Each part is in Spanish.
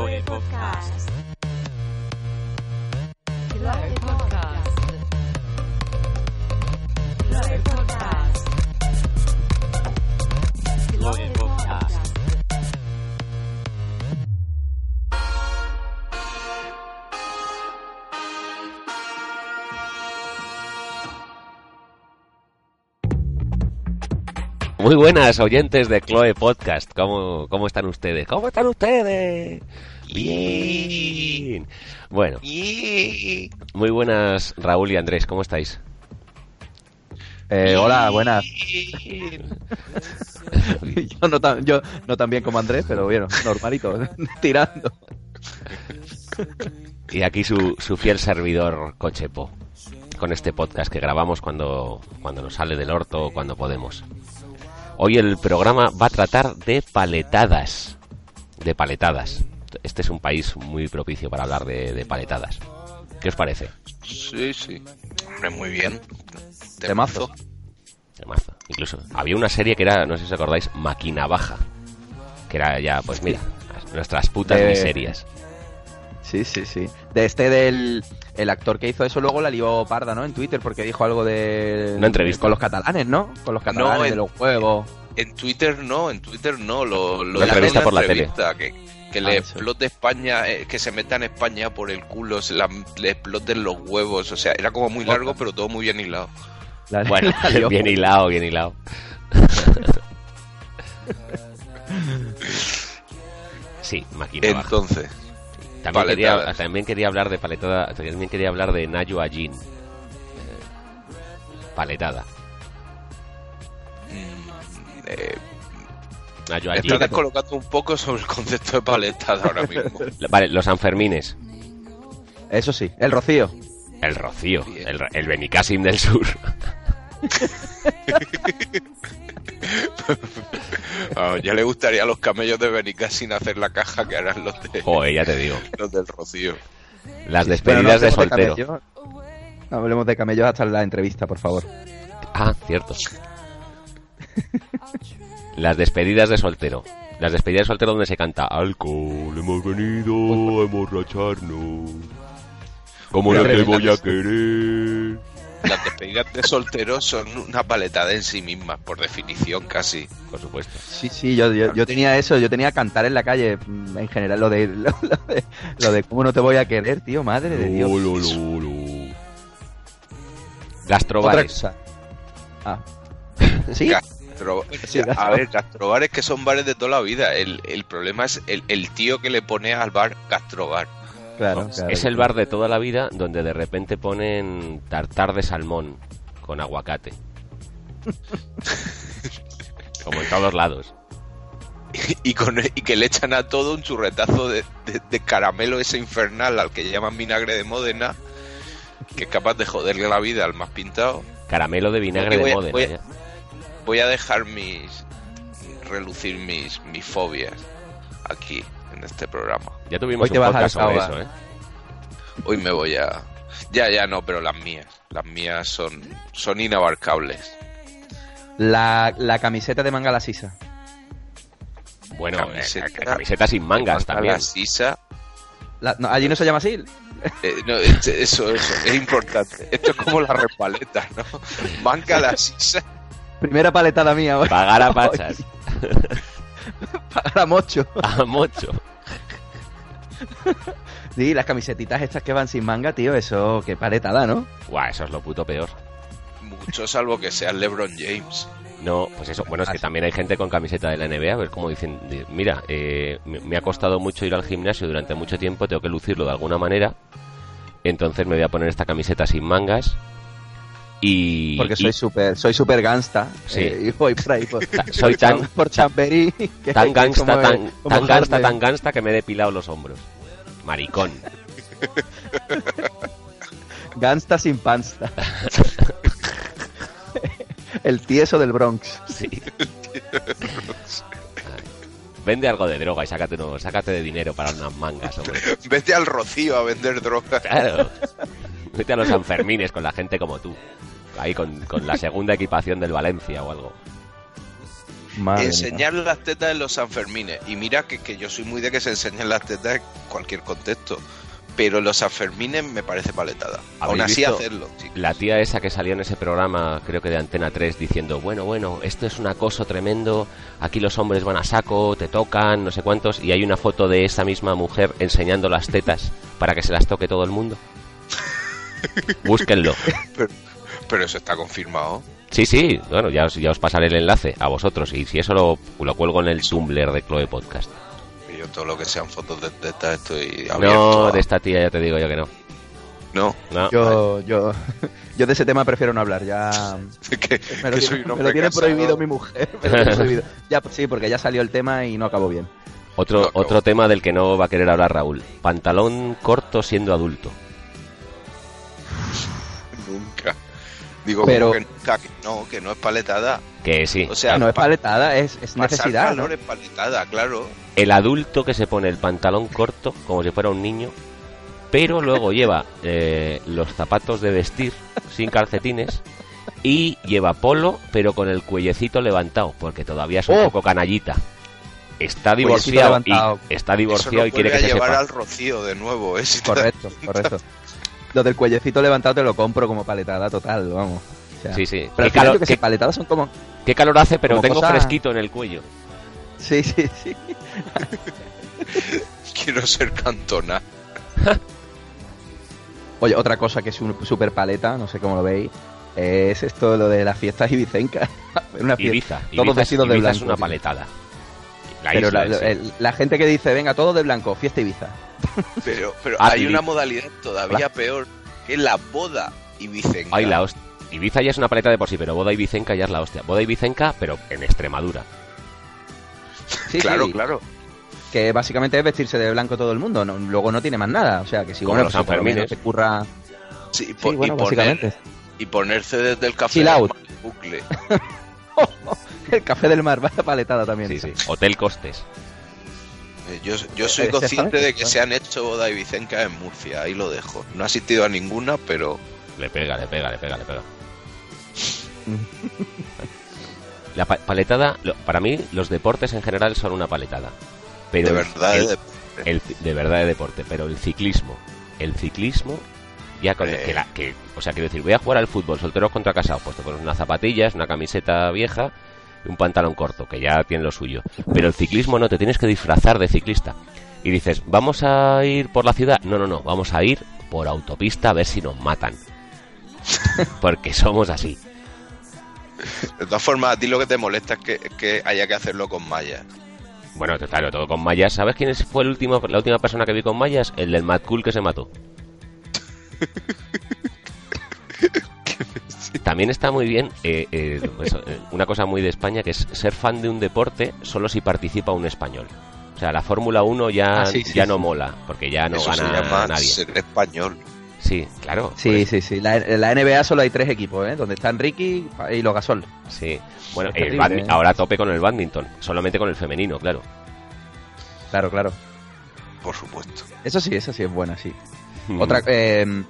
Chloe Podcast. Muy buenas oyentes de Chloe Podcast. ¿Cómo, cómo están ustedes? ¿Cómo están ustedes? Bien. Bueno, muy buenas Raúl y Andrés. ¿Cómo estáis? Eh, hola, buenas. yo, no tan, yo no tan bien como Andrés, pero bueno, normalito, tirando. Y aquí su, su fiel servidor Cochepo. Con este podcast que grabamos cuando, cuando nos sale del orto o cuando podemos. Hoy el programa va a tratar de paletadas. De paletadas. Este es un país muy propicio para hablar de, de paletadas. ¿Qué os parece? Sí, sí. Hombre, muy bien. Temazo. Temazo. Incluso había una serie que era, no sé si os acordáis, Máquina Baja. Que era ya, pues mira, nuestras putas De- miserias. Sí, sí, sí. De este del el actor que hizo eso luego la lió parda, ¿no? En Twitter porque dijo algo de Una entrevista. con los catalanes, ¿no? Con los catalanes No, de en- los juegos. En Twitter no, en Twitter no. Lo, lo Una entrevista en por la entrevista, Que, que Ah, le eso. explote España, eh, que se meta en España por el culo, se la- le exploten los huevos. O sea, era como muy largo, pero todo muy bien hilado. La- Bueno, la lió. bien hilado, bien hilado. Sí, Máquina Baja. Entonces, También quería, paletadas. también quería hablar de paletada, también quería hablar de Nayo Ajin. Eh, paletada. mm, eh, Nayo Ajin. estás descolocando un poco sobre el concepto de paletada ahora mismo. Vale, los Sanfermines. Eso sí, el Rocío. El Rocío. El, el Benicassim del Sur. Ah, ya le gustaría a los camellos de Benicassin hacer la caja que harán los, de, Joder, ya te digo. los del Rocío. Las despedidas no de soltero. No hablemos de camellos hasta la entrevista, por favor. Ah, cierto. Las despedidas de soltero. Las despedidas de soltero donde se canta Alcohol, hemos venido a emborracharnos. ¿Cómo no te voy a querer? Las despedidas de solteros son una paletada en sí mismas, por definición casi. Por supuesto. Sí, sí, yo, yo, yo tenía eso, yo tenía cantar en la calle, en general, lo de, lo, lo de, lo de cómo no te voy a querer, tío, madre de Dios. Otra Gastrobares. cosa. Ah. ¿Sí? Gastro- Sí, a gastro- ver, gastrobares que son bares de toda la vida. El, el problema es el, el tío que le pone al bar gastrobar. Claro, claro. Es el bar de toda la vida donde de repente ponen tartar de salmón con aguacate. Como en todos lados. Y, con, y que le echan a todo un churretazo de, de- de caramelo ese infernal al que llaman vinagre de Módena, que es capaz de joderle la vida al más pintado. Caramelo de vinagre Voy de a- Módena. voy a- ya. Voy a dejar mis relucir mis, mis fobias aquí en este programa. Ya tuvimos Hoy te un vas a sobre eso, ¿eh? Hoy me voy a. Ya, ya no, pero las mías. Las mías son, son inabarcables. La, la camiseta de manga la sisa. Bueno, Camiseta. eh, camiseta sin mangas también. La sisa. La- no, allí no se llama así. eh, no, eso, eso, es importante. Esto es como la repaleta, ¿no? Manca la sisa. Primera paletada mía. hoy. Pagar a pachas. Para mocho. A mocho. Sí, las camisetitas estas que van sin manga, tío, eso, qué paletada, ¿no? Guau, eso es lo puto peor. Mucho salvo que sea LeBron James. No, pues eso, bueno, es que también hay gente con camiseta de la NBA, a ver cómo dicen, di- mira, eh, me ha costado mucho ir al gimnasio durante mucho tiempo, tengo que lucirlo de alguna manera, entonces me voy a poner esta camiseta sin mangas y... Porque y- soy súper, soy súper gangsta. Sí. eh, y voy por ahí por, soy por tan- por Chamberí. que- tan gangsta, como- tan, como tan gangsta, tan gangsta que me he depilado los hombros. Maricón. Gangsta sin pansta. El tieso del Bronx. Sí. Vende algo de droga y sácate, no, sácate de dinero para unas mangas, hombre. Vete al Rocío a vender droga. Claro. Vete a los Sanfermines con la gente como tú. Ahí con, con la segunda equipación del Valencia o algo. Madre enseñar las tetas en los Sanfermines. Y mira que, que yo soy muy de que se enseñen las tetas en cualquier contexto. Pero los Sanfermines me parece paletada. Aún ¿Habéis así hacerlo, chicos. La tía esa que salió en ese programa, creo que de Antena 3, diciendo, bueno, bueno, esto es un acoso tremendo, aquí los hombres van a saco, te tocan, no sé cuántos, y hay una foto de esa misma mujer enseñando las tetas para que se las toque todo el mundo. Búsquenlo. Pero eso está confirmado. Sí, sí, bueno, ya os, ya os pasaré el enlace a vosotros, y si eso lo, lo cuelgo en el Tumblr de Chloe Podcast. Y Yo todo lo que sean fotos de tetas estoy No, abierto. a- de esta tía ya te digo yo que no. No, No. Yo, yo, yo de ese tema prefiero no hablar, ya que, me lo, que tiene, soy un me hombre lo tiene casado. prohibido mi mujer. me lo tiene prohibido. Ya, pues sí, porque ya salió el tema y no acabó bien. Otro, No, no. otro tema del que no va a querer hablar Raúl. Pantalón corto siendo adulto. Digo, Pero- que nunca, que no, que no es paletada. Que sí. O sea, no es pa- paletada, es, es pasar necesidad. ¿no? es paletada, claro. el adulto que se pone el pantalón corto como si fuera un niño, pero luego lleva eh, los zapatos de vestir sin calcetines y lleva polo, pero con el cuellecito levantado, porque todavía es un Oh. poco canallita. Está divorciado y está Eso divorciado lo y quiere que se llevar sepa. al rocío de nuevo, ¿eh? Si Correcto, correcto. Lo del cuellecito levantado te lo compro como paletada total, vamos. O sea, Sí, sí. Pero al ¿Qué final calor, yo que sé, paletadas son como... qué calor hace, pero tengo cosa- fresquito en el cuello. Sí, sí, sí. Quiero ser cantona. Oye, otra cosa que es un super paleta, no sé cómo lo veis, es esto lo de las fiestas ibicencas. Una fiesta- Ibiza. todos Ibiza, es- vestidos de Ibiza es blanco, una paletada. La Pero isla la, en sí. el- la gente que dice, venga, todo de blanco, fiesta Ibiza. Pero, pero Ah, hay Ibiza. una modalidad todavía peor, que es la boda ibicenca. Ay, la hostia. Ibiza ya es una paleta de por sí, pero boda ibicenca ya es la hostia. Boda ibicenca, pero en Extremadura. Sí, claro, sí, claro. Que básicamente es vestirse de blanco todo el mundo, no- luego no tiene más nada. O sea, que si Como bueno, los pues, por lo menos Sanfermines. se curra... Sí, Sí, po- bueno, y, poner- y ponerse desde el café Chill out. al bucle. El café del mar, vaya paletada también. Sí, sí. Hotel Costes. Eh, Yo, yo soy Eh, consciente de que se han hecho boda ibicenca en Murcia, ahí lo dejo. No he asistido a ninguna, pero Le pega, le pega, le pega, le pega. La pa- paletada, lo- para mí, los deportes en general son una paletada. Pero de verdad el- de- el- de verdad de deporte, pero el ciclismo, el ciclismo, ya con Eh. que, la, que, o sea, quiero decir, voy a jugar al fútbol, solteros contra casados, pues te pones unas zapatillas, una camiseta vieja y un pantalón corto, que ya tiene lo suyo. Pero el ciclismo no, te tienes que disfrazar de ciclista. Y dices, ¿vamos a ir por la ciudad? No, no, no, vamos a ir por autopista a ver si nos matan. Porque somos así. De todas formas, a ti lo que te molesta es que, que haya que hacerlo con mallas. Bueno, claro, todo con mallas. ¿Sabes quién es- fue el último, la última persona que vi con mallas? El del Mad Cool que se mató. También está muy bien eh, eh, pues, eh, una cosa muy de España que es ser fan de un deporte solo si participa un español. O sea, la Fórmula 1 ya, Ah, sí, sí, ya sí. no mola, porque ya no Eso se gana llama nadie. ser español. Sí, claro. Sí, sí, sí. La, la NBA solo hay tres equipos, ¿eh? Donde están Ricky y los Gasol. Sí. Bueno, el terrible, ¿eh? ahora a tope con el badminton, solamente con el femenino, claro. Claro, claro. Por supuesto. Eso sí, eso sí es buena, sí. Otra, eh,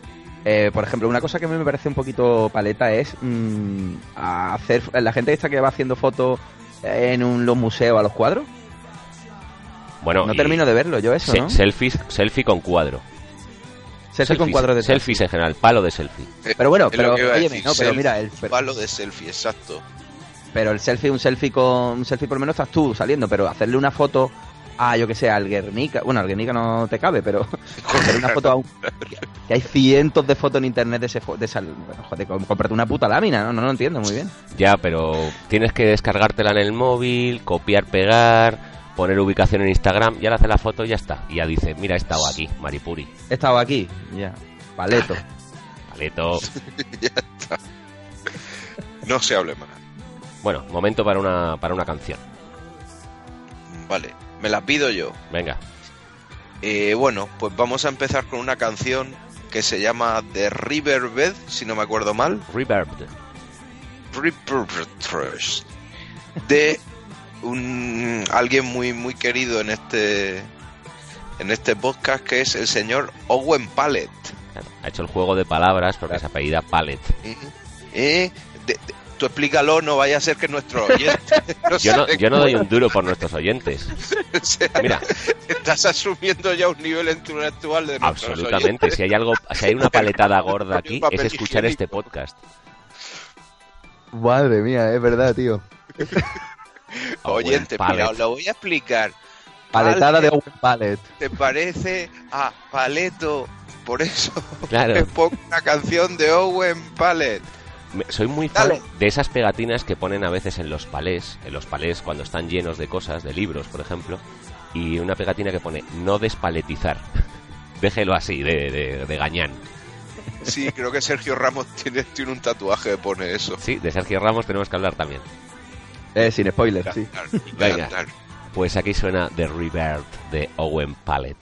eh, por ejemplo, una cosa que a mí me parece un poquito paleta es mm, a hacer la gente esta que va haciendo fotos en un, los museos a los cuadros. Bueno, No termino de verlo yo eso, se- ¿no? selfies, selfie con cuadro. Selfie con Selfies, cuadros de Selfies en general, palo de selfie. Eh, Pero bueno, pero óyeme, decir, no, pero selfie, mira, el, pero, palo de selfie, exacto. pero el selfie, un selfie con un selfie por lo menos estás tú saliendo, pero hacerle una foto a yo que sé, al Guernica, bueno, al Guernica no te cabe, pero hacerle una foto a un que hay cientos de fotos en internet de ese fo- de esa, bueno, joder, com- cómprate una puta lámina, no, no lo entiendo muy bien. Ya, pero tienes que descargártela en el móvil, copiar, pegar, poner ubicación en Instagram, ya le hace la foto y ya está. Y ya dice, mira, he estado aquí, Maripuri. He estado aquí, ya. Paleto. Paleto. ya está. No se hable más. Bueno, momento para una, para una canción. Vale, me la pido yo. Venga. Eh, bueno, pues vamos a empezar con una canción que se llama The Riverbed, si no me acuerdo mal. Reverbed. Riverbed de un alguien muy muy querido en este en este podcast que es el señor Owen Pallet. Ha hecho el juego de palabras porque se apellida Pallet. Eh, de- de- tú explícalo, no vaya a ser que nuestro oyente. no Yo no, yo no doy un duro por nuestros oyentes. O sea, Mira. estás asumiendo ya un nivel intelectual de Absolutamente. oyentes. Si hay algo, si hay una paletada gorda aquí, es escuchar higiénico. este podcast. Madre mía, es verdad, tío. Oyente, mira, os lo voy a explicar. Paletada de Owen Pallet. ¿Te parece a Paleto? Por eso Claro. te pongo una canción de Owen Pallet. Soy muy fan Dale. de esas pegatinas que ponen a veces en los palés, en los palés cuando están llenos de cosas, de libros, por ejemplo, y una pegatina que pone no despaletizar. Déjelo así, de, de, de gañán. Sí, creo que Sergio Ramos tiene, tiene un tatuaje que pone eso. Sí, de Sergio Ramos tenemos que hablar también. Eh, sin spoiler, sí. Venga. Venga. Pues aquí suena The Rebirth de Owen Pallet.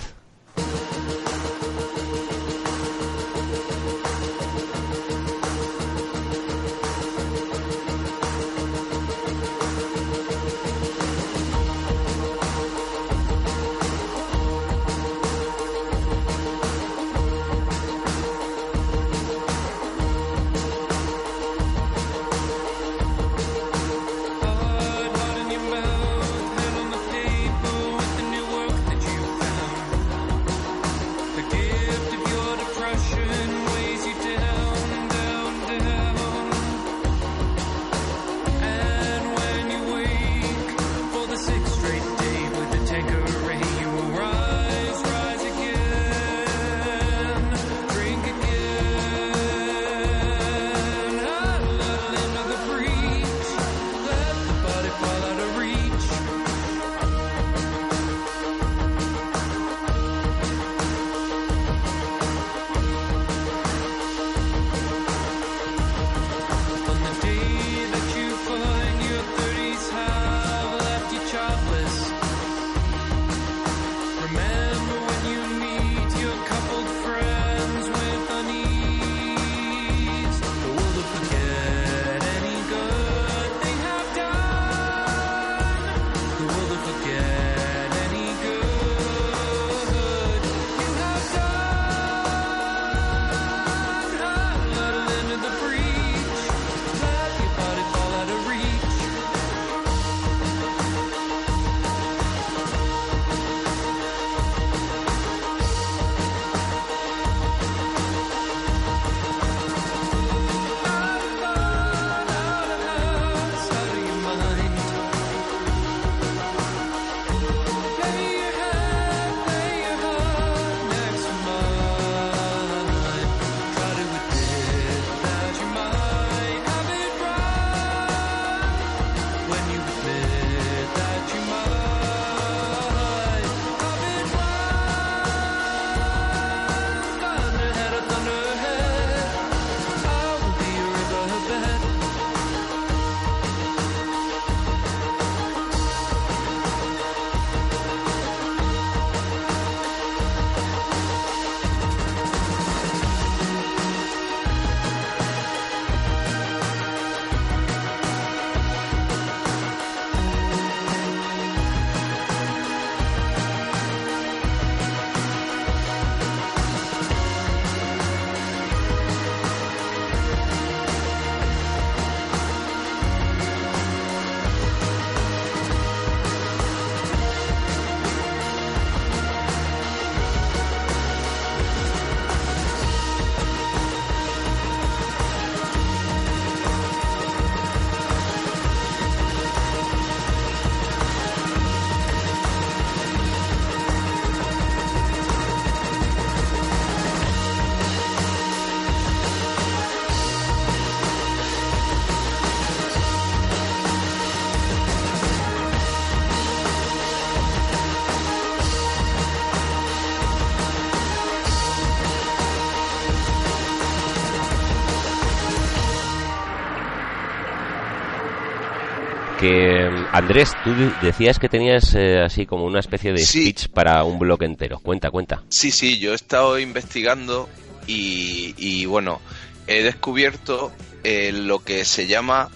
Que Andrés, tú de- decías que tenías eh, así como una especie de Sí. speech para un bloque entero. Cuenta, cuenta. Sí, sí, yo he estado investigando y, y, bueno, he descubierto eh, lo que se llama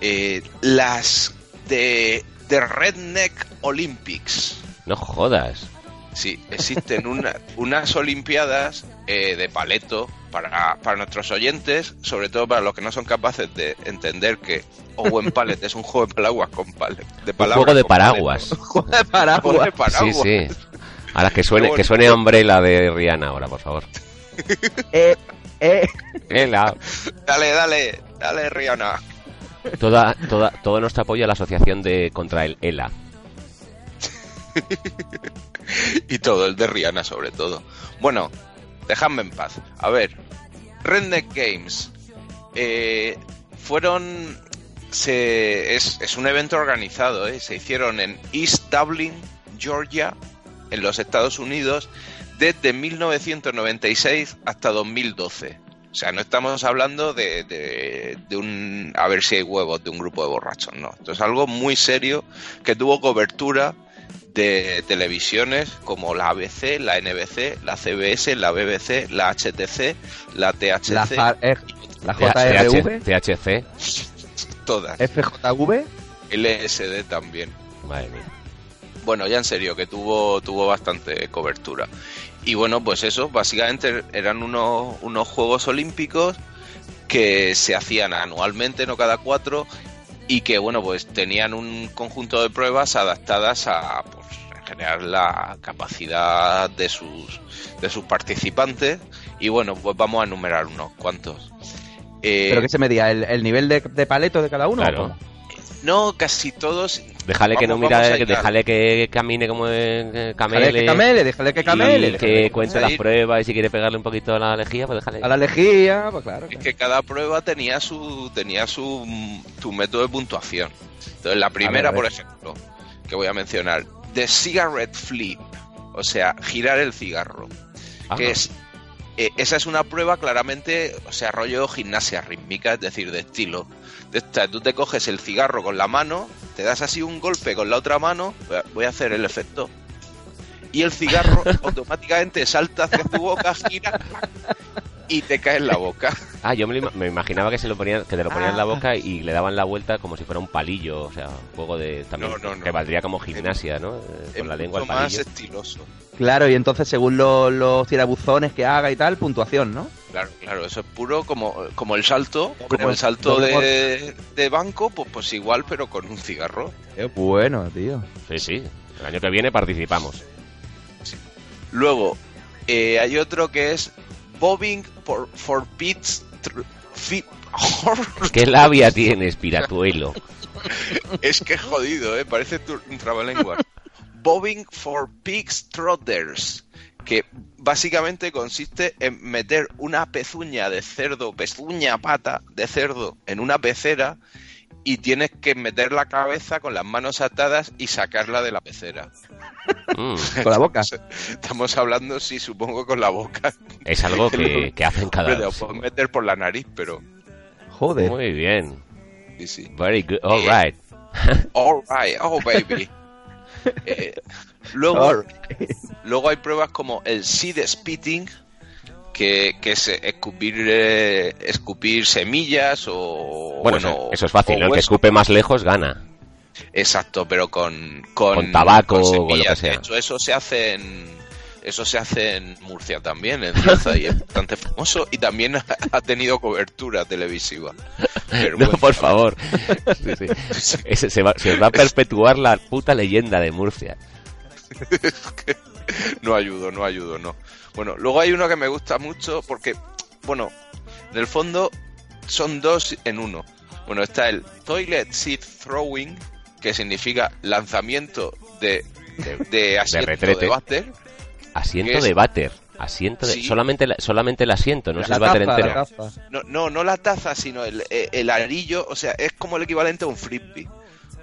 eh, las de, de Redneck Olympics. No jodas. Sí, existen una- unas Olimpiadas eh, de paleto para, para nuestros oyentes, sobre todo para los que no son capaces de entender que Owen Palette es un juego de paraguas con palette. De Un palabras juego de paraguas. Juego de Un juego paraguas. de paraguas. Sí, sí. Ahora que suene, que suene Umbrella de Rihanna ahora, por favor. Eh, eh. Ela. Dale, dale, dale, Rihanna. Toda, toda, todo nuestro apoyo a la asociación de contra el ELA. Y todo, el de Rihanna sobre todo. Bueno, dejadme en paz. A ver, Redneck Games eh, fueron... Se, es, es un evento organizado, ¿eh? se hicieron en East Dublin, Georgia, en los Estados Unidos, desde 1996 hasta 2012. O sea, no estamos hablando de, de, de un... a ver si hay huevos de un grupo de borrachos, no. Esto es algo muy serio que tuvo cobertura de televisiones como la ABC, la NBC, la CBS, la BBC, la HTC, la THC, La, eh, la JRV, THC. Todas. FJV. LSD también. Madre mía. Bueno, ya en serio, que tuvo, tuvo bastante cobertura. Y bueno, pues eso, básicamente eran unos, unos Juegos Olímpicos que se hacían anualmente, no cada cuatro, y que bueno, pues tenían un conjunto de pruebas adaptadas a pues, en general la capacidad de sus, de sus participantes. Y bueno, pues vamos a enumerar unos cuantos. Eh, ¿Pero qué se medía? ¿El, el nivel de, de paleto de cada uno? Claro. no, casi todos. Déjale que no mira, que déjale que camine como eh, Déjale camele. que camele, déjale que camele. y que cuente las pruebas y si quiere pegarle un poquito a la lejía, pues déjale. A la lejía, pues claro. Es claro. que cada prueba tenía su tenía su, su método de puntuación. Entonces, la primera, por ejemplo, que voy a mencionar, The Cigarette Flip, o sea, girar el cigarro, Ah, que es eh, esa es una prueba claramente, o sea, rollo gimnasia rítmica, es decir, de estilo. De tú te coges el cigarro con la mano, te das así un golpe con la otra mano, voy a hacer el efecto, y el cigarro automáticamente salta hacia tu boca, gira y te cae en la boca. Ah, yo me, me imaginaba que se lo ponían, que te lo ponían en la Ah. boca y le daban la vuelta como si fuera un palillo, o sea, un juego de también No, no, no. que valdría como gimnasia, ¿no? Eh, Es Con la lengua mucho al más palillo. estiloso. Claro, y entonces según los, los tirabuzones que haga y tal, puntuación, ¿no? Claro, claro, eso es puro como, como el salto, como el salto de, de banco, pues, pues igual, pero con un cigarro. Qué bueno, tío. Sí, sí. El año que viene participamos. Luego, eh, hay otro que es Bobbing for, for Pits. ¿Qué labia tienes, piratuelo? es que es jodido, ¿eh? Parece tu- un trabalengua. Bobbing for Pigs Trotters. Que básicamente consiste en meter una pezuña de cerdo, pezuña pata de cerdo en una pecera y tienes que meter la cabeza con las manos atadas y sacarla de la pecera. Mm, Con la boca. Estamos hablando, sí, supongo con la boca. es algo que, que hacen cada Hombre, lo puedes meter por la nariz, pero Joder. Muy bien. sí, sí. Very good. All Eh, right. All right, oh baby. Eh, luego, Alright. luego hay pruebas como el seed spitting, que, que es eh, escupir, eh, escupir semillas o... Bueno, eso, eso es fácil, ¿no? El que escupe más lejos gana. Exacto, pero con... Con, Con tabaco o lo que sea. De hecho, eso se hace en... Eso se hace en Murcia también, en Cieza, y es bastante famoso y también ha, tenido cobertura televisiva. No, bueno, por favor. Sí, sí. Ese- se, va, se va a perpetuar la puta leyenda de Murcia. No ayudo, no ayudo, no. Bueno, luego hay uno que me gusta mucho porque, bueno, en el fondo son dos en uno. Bueno, está el Toilet Seat Throwing, que significa lanzamiento de, de, de asiento de, váter. Asiento de váter. Asiento de... Sí. Solamente, la- solamente el asiento, no es La el váter entero. la taza. No, no, no la taza, sino el, eh, el arillo, o sea, es como el equivalente a un frisbee.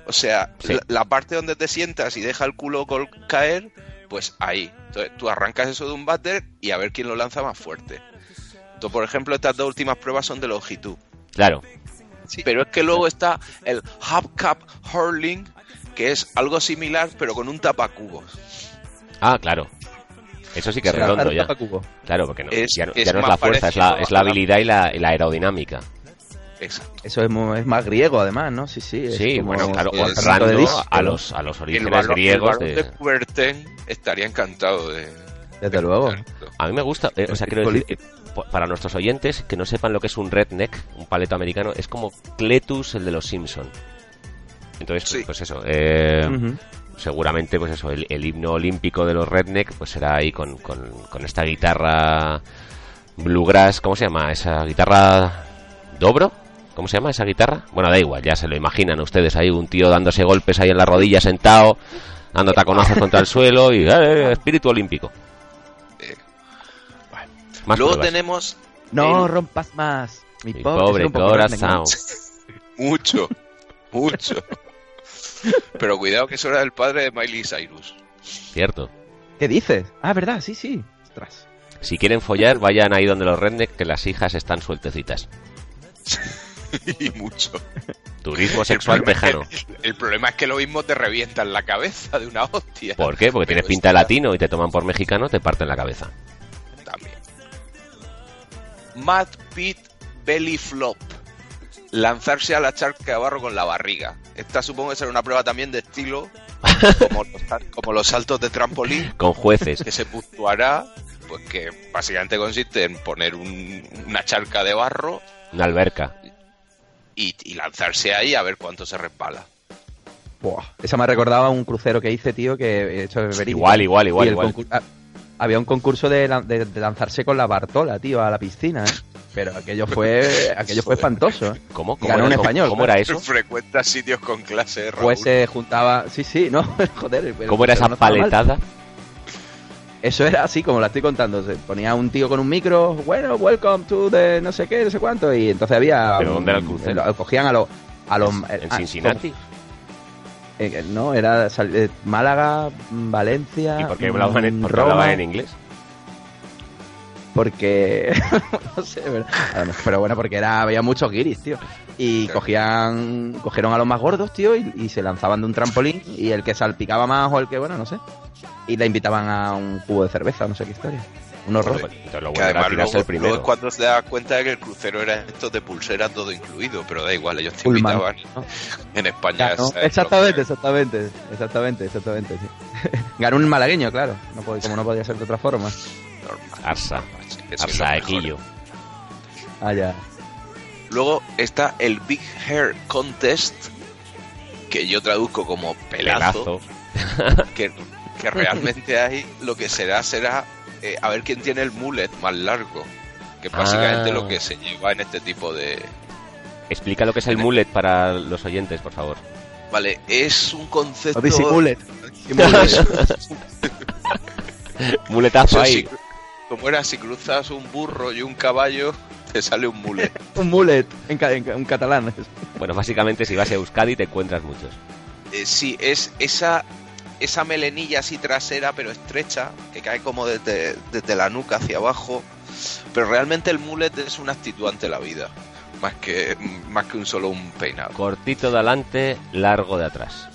O sea, Sí. la, la parte donde te sientas y deja el culo col- caer, pues ahí. Entonces tú arrancas eso de un váter y a ver quién lo lanza más fuerte. Entonces, por ejemplo, estas dos últimas pruebas son de longitud. Claro. Pero es que luego está el Hubcap Hurling, que es algo similar, pero con un tapacubos. Ah, claro. Eso sí que es redondo ya. tapacubo. Claro, porque no, Es- ya, no- es ya no es la fuerza, es la, es la- habilidad y la, y la aerodinámica. Exacto. Eso es, más griego, además, ¿no? Sí, sí. es Sí, como bueno, claro, es- honrando lanzamiento de disco, a ¿no? los, a los El orígenes el griegos balón de... de estaría encantado de, de Desde luego. A mí me gusta, eh, o sea, quiero decir, eh, para nuestros oyentes que no sepan lo que es un redneck, un paleto americano, es como Cletus, el de los Simpson. Entonces, Sí. pues eso, eh, seguramente, pues eso, el, el himno olímpico de los redneck, pues será ahí con, con, con esta guitarra bluegrass, ¿cómo se llama? Esa guitarra dobro, ¿cómo se llama esa guitarra? Bueno, da igual, ya se lo imaginan ustedes ahí, un tío dándose golpes ahí en la rodilla sentado, dando taconazos contra el suelo y eh, espíritu olímpico. Eh, Más Luego pruebas. tenemos No El- rompas más. Mi, Mi pobre, corazón. mucho, mucho. Pero cuidado que eso era el padre de Miley Cyrus. Cierto. ¿Qué dices? Ah, verdad, sí, sí. Ostras. Si quieren follar, vayan ahí donde los redneck, que las hijas están sueltecitas. y mucho. Turismo sexual el, problema tejano. es que, el problema es que lo mismo te revientan la cabeza de una hostia. ¿Por qué? Porque Pero tienes pinta de latino y te toman por mexicano, te parten la cabeza. También. Mad Pit Belly Flop. Lanzarse a la charca de barro con la barriga. Esta supongo que será una prueba también de estilo, como los, como los saltos de trampolín, Con jueces. que se puntuará, pues que básicamente consiste en poner un- una charca de barro Una alberca. Y, y lanzarse ahí a ver cuánto se resbala. Buah. Esa me recordaba un crucero que hice, tío, que he hecho de verídico. Igual, igual, igual, Y el igual. ah, Había un concurso de, lan- de- de lanzarse con la Bartola, tío, a la piscina, ¿eh? Pero aquello fue, aquello fue espantoso, ¿eh? ¿Cómo? ¿Cómo, Ganó era, un español, cómo era eso? Frecuenta sitios con clase, Raúl. Pues se juntaba... Sí, sí, no, joder. ¿Cómo era esa no mal. Eso era así como la estoy contando. Se ponía un tío con un micro, bueno, welcome to the no sé qué, no sé cuánto, y entonces había. ¿Pero dónde era el crucero? lo- Cogían a los. A los ¿En ah, Cincinnati? eh, no, era sal- eh, Málaga, mm, Valencia. ¿Y por qué hablaban en, mm, hablaban en inglés? Porque. no sé, pero, pero bueno, porque era había muchos guiris, tío. Y cogían. Cogieron a los más gordos, tío, y, y se lanzaban de un trampolín. Y el que salpicaba más o el que, bueno, no sé. Y le invitaban a un cubo de cerveza, no sé qué historia. Un horror. Que bueno además luego, el primero. luego es cuando se da cuenta de que el crucero era esto de pulsera todo incluido, pero da igual, ellos te Pullman, invitaban ¿no? en España. Exactamente, exactamente, exactamente, exactamente, sí. Ganó un malagueño, claro, no pod- como no podía ser de otra forma. normal. Arsa. Arsa mejores. Equillo. Ah, ya. Luego está el Big Hair Contest, que yo traduzco como pelazo, Pelazo. que, que realmente hay lo que será será eh, a ver quién tiene el mullet más largo, que es básicamente Ah. lo que se lleva en este tipo de... Explica lo que es el mullet para los oyentes, por favor. Vale, es un concepto... Disimules. Muletazo ahí. si- como era, si cruzas un burro y un caballo, te sale un mullet. un mullet en, ca- en ca- en catalán. Bueno, básicamente si vas a Euskadi te encuentras muchos. Eh, sí, es esa, esa melenilla así trasera, pero estrecha, que cae como desde, desde la nuca hacia abajo. Pero realmente el mullet es una actitud ante la vida, más que, más que un solo un peinado. Cortito de adelante, largo de atrás.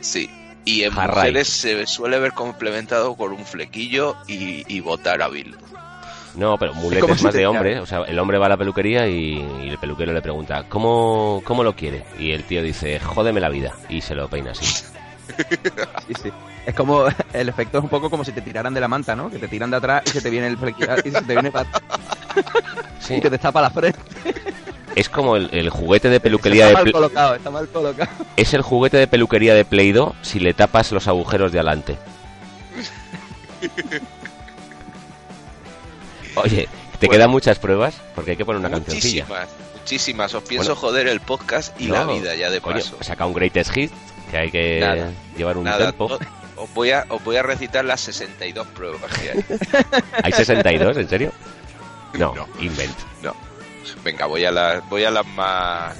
Sí. Y en Jarray. mujeres se suele ver complementado con un flequillo y, y botar hábil. No, pero mullet como es más de hombre. O sea, el hombre va a la peluquería y, y el peluquero le pregunta, ¿cómo, ¿cómo lo quiere? Y el tío dice, jódeme la vida. Y se lo peina así. Sí, sí. Es como, el efecto es un poco como si te tiraran de la manta, ¿no? Que te tiran de atrás y se te viene el flequillo y se te viene Sí. y que te tapa la frente. Es como el, el juguete de peluquería Está de mal colocado, está mal colocado. Es el juguete de peluquería de Play-Doh si le tapas los agujeros de adelante. Oye, ¿te Bueno. quedan muchas pruebas? Porque hay que poner una cancioncilla. Muchísimas, muchísimas. Os pienso Bueno. joder el podcast y la No, vida ya de paso. saca un greatest hit, que hay que Nada, llevar un Nada, tempo. o- os voy, a, os voy a recitar las 62 pruebas que hay. ¿Hay 62, en serio? No, No. invent. Venga, voy a las, voy a las más.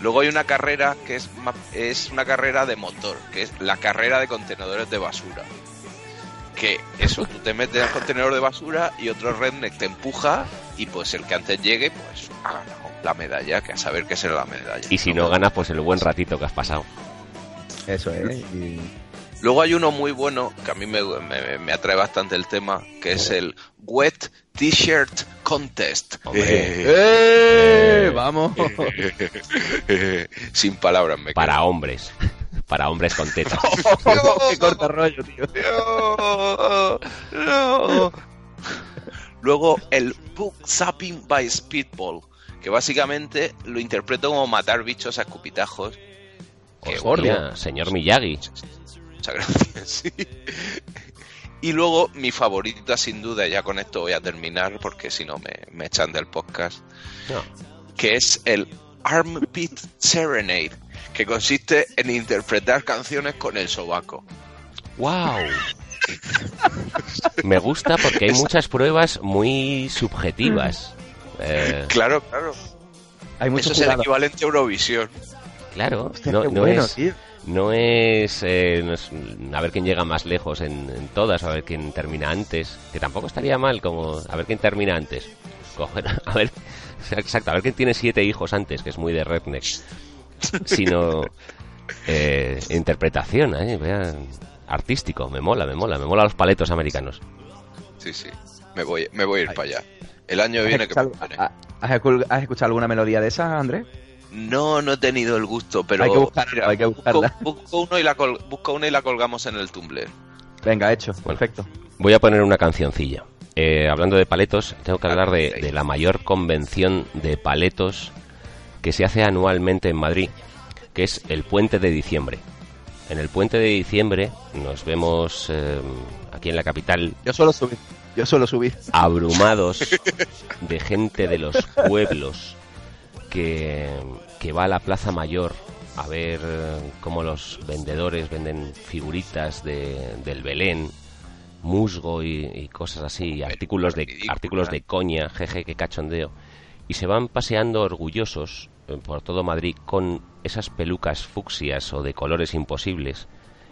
Luego hay una carrera que es, es una carrera de motor, que es la carrera de contenedores de basura. Que eso, tú te metes al contenedor de basura y otro redneck te empuja y pues el que antes llegue, pues ha ganado la medalla, que a saber qué será la medalla. Y si no ganas, pues el buen ratito que has pasado. Eso es. y- Luego hay uno muy bueno que a mí me, me- me atrae bastante el tema, que es el Wet T-Shirt Contest. Hombre. ¡Eh! ¡Vamos! Sin palabras me Para quedo. hombres. Para hombres con tetas. Qué corto rollo, tío. No, no. Luego el Book Zapping by Speedball, que básicamente lo interpreto como matar bichos a escupitajos. Que, Hostia, señor Miyagi. Muchas gracias, sí. Y luego mi favorita sin duda, ya con esto voy a terminar porque si no me, me echan del podcast, No. que es el Armpit Serenade, que consiste en interpretar canciones con el sobaco. ¡Wow! Me gusta porque hay muchas pruebas muy subjetivas. Eh, Claro, claro. Hay mucho Eso es el equivalente a Eurovisión. claro, Hostia, no, qué no bueno, es, tío. no es, eh, no es, mm, a ver quién llega más lejos en, en todas, a ver quién termina antes, que tampoco estaría mal como a ver quién termina antes. Coger, a ver, exacto, a ver quién tiene siete hijos antes, que es muy de redneck. Sino eh, interpretación, eh, vea, artístico, me mola, me mola, me mola los paletos americanos. Sí, sí. Me voy, me voy a ir para allá. El año que ¿Has viene que escuchado, ha- has escu- has escuchado alguna melodía de esas, Andrés? No, no he tenido el gusto, pero Hay que buscarla, hay que busco, buscarla. busco uno y la col- busco una y la colgamos en el Tumblr. Venga, hecho. Bueno. Perfecto. Voy a poner una cancioncilla. Eh, hablando de paletos, tengo que hablar de, de la mayor convención de paletos que se hace anualmente en Madrid, que es el Puente de Diciembre. En el Puente de Diciembre nos vemos eh, aquí en la capital Yo suelo subir. Yo suelo subir. abrumados de gente de los pueblos que, que va a la Plaza Mayor a ver eh, cómo los vendedores venden figuritas de, del Belén, musgo y, y cosas así, artículos de, artículos de coña, jeje, que cachondeo, y se van paseando orgullosos eh, por todo Madrid con esas pelucas fucsias o de colores imposibles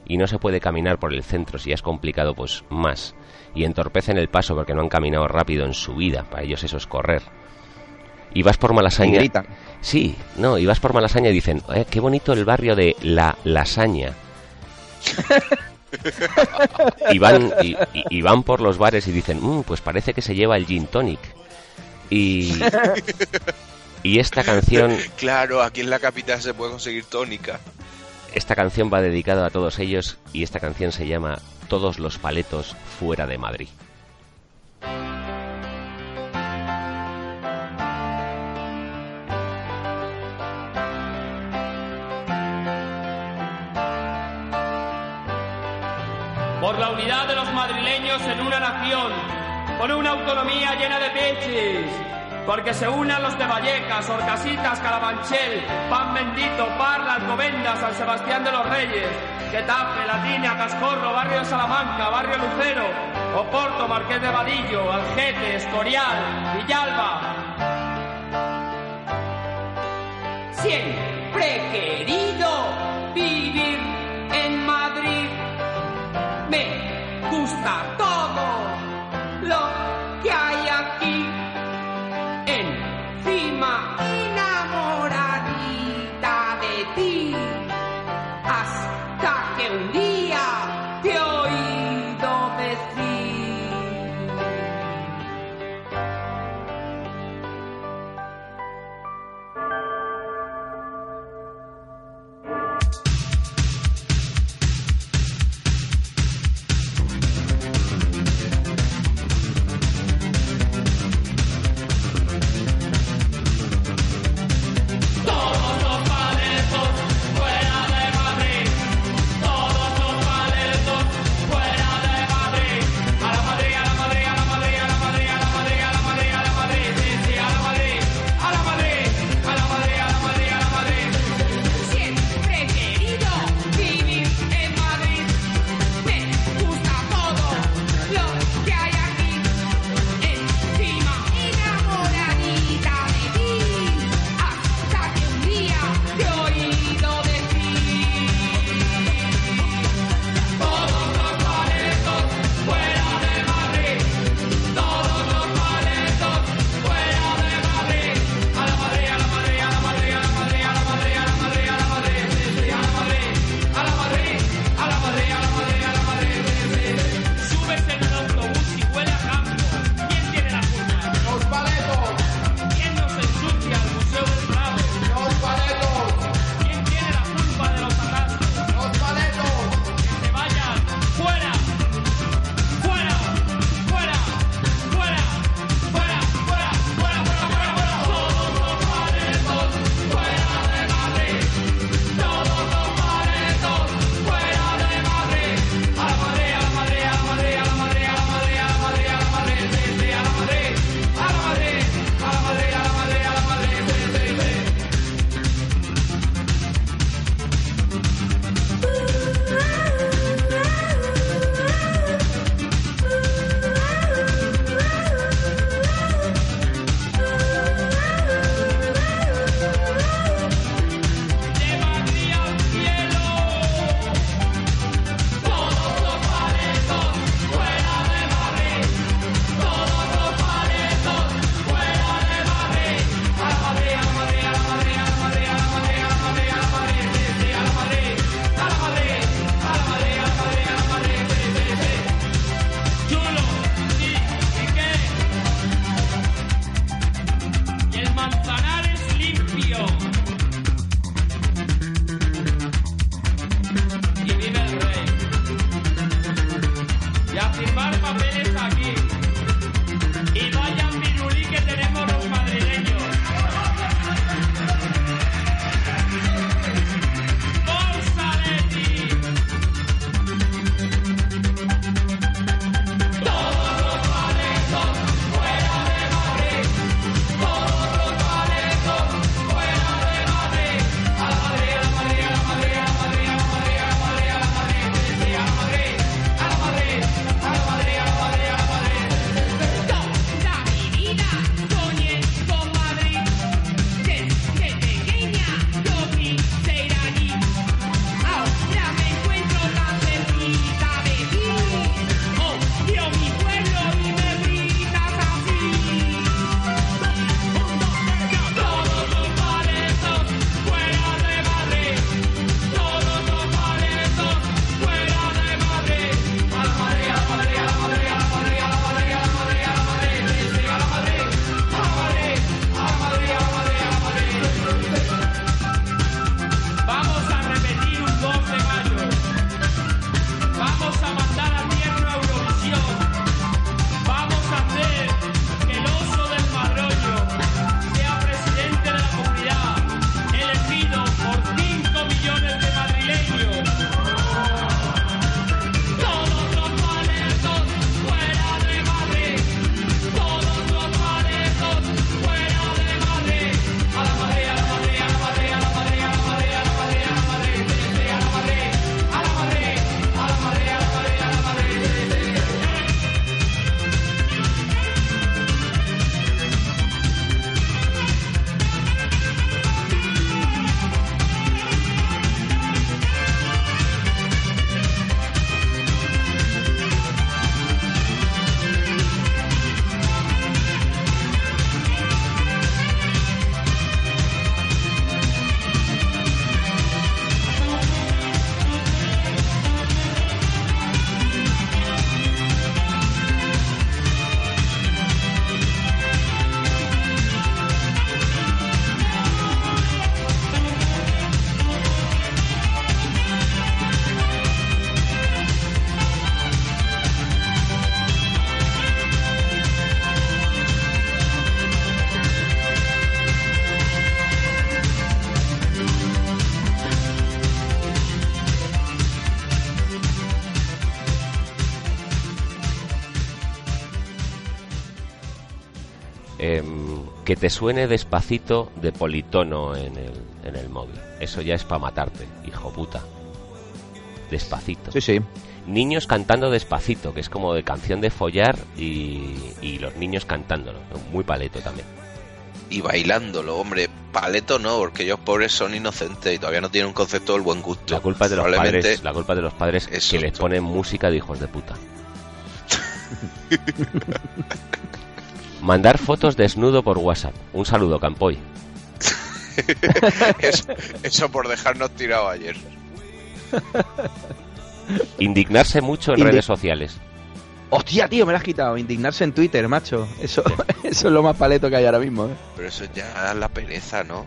y no se puede caminar por el centro si ya es complicado pues más. Y entorpecen el paso porque no han caminado rápido en su vida. Para ellos eso es correr. Y vas por Y Malasaña gritan. sí no y vas por Malasaña y dicen "Eh, qué bonito el barrio de la lasaña y van y, y- y van por los bares y dicen "Mm, pues parece que se lleva el gin tonic y y esta canción Claro, aquí en la capital se puede conseguir tónica. Esta canción va dedicada a todos ellos y esta canción se llama Todos los paletos fuera de Madrid. por la unidad de los madrileños en una nación, con una autonomía llena de peches, porque se unan los de Vallecas, Orcasitas, Calabanchel, Pan Bendito, Parla, Alcobendas, San Sebastián de los Reyes, Getafe, Latina, Cascorro, Barrio de Salamanca, Barrio Lucero, Oporto, Marqués de Vadillo, Algete, Escorial, Villalba. Siempre querido vivir en Madrid. Me gusta todo lo que hay aquí. Em, que te suene despacito de politono en el, en el móvil. Eso ya es para matarte, hijo puta. Despacito. Sí, sí. Niños cantando despacito, que es como de canción de follar y, y los niños cantándolo. Muy paleto también. Y bailándolo, hombre. Paleto no, porque ellos pobres son inocentes y todavía no tienen un concepto del buen gusto. La culpa es de los padres, la culpa es de los padres que les ponen música de hijos de puta. Mandar fotos desnudo por WhatsApp. Un saludo, Campoy. eso, eso por dejarnos tirado ayer. Indignarse mucho en Indi- redes sociales. Hostia, tío, me lo has quitado. Indignarse en Twitter, macho. Eso, eso es lo más paleto que hay ahora mismo, ¿eh? Pero eso ya es la pereza, ¿no?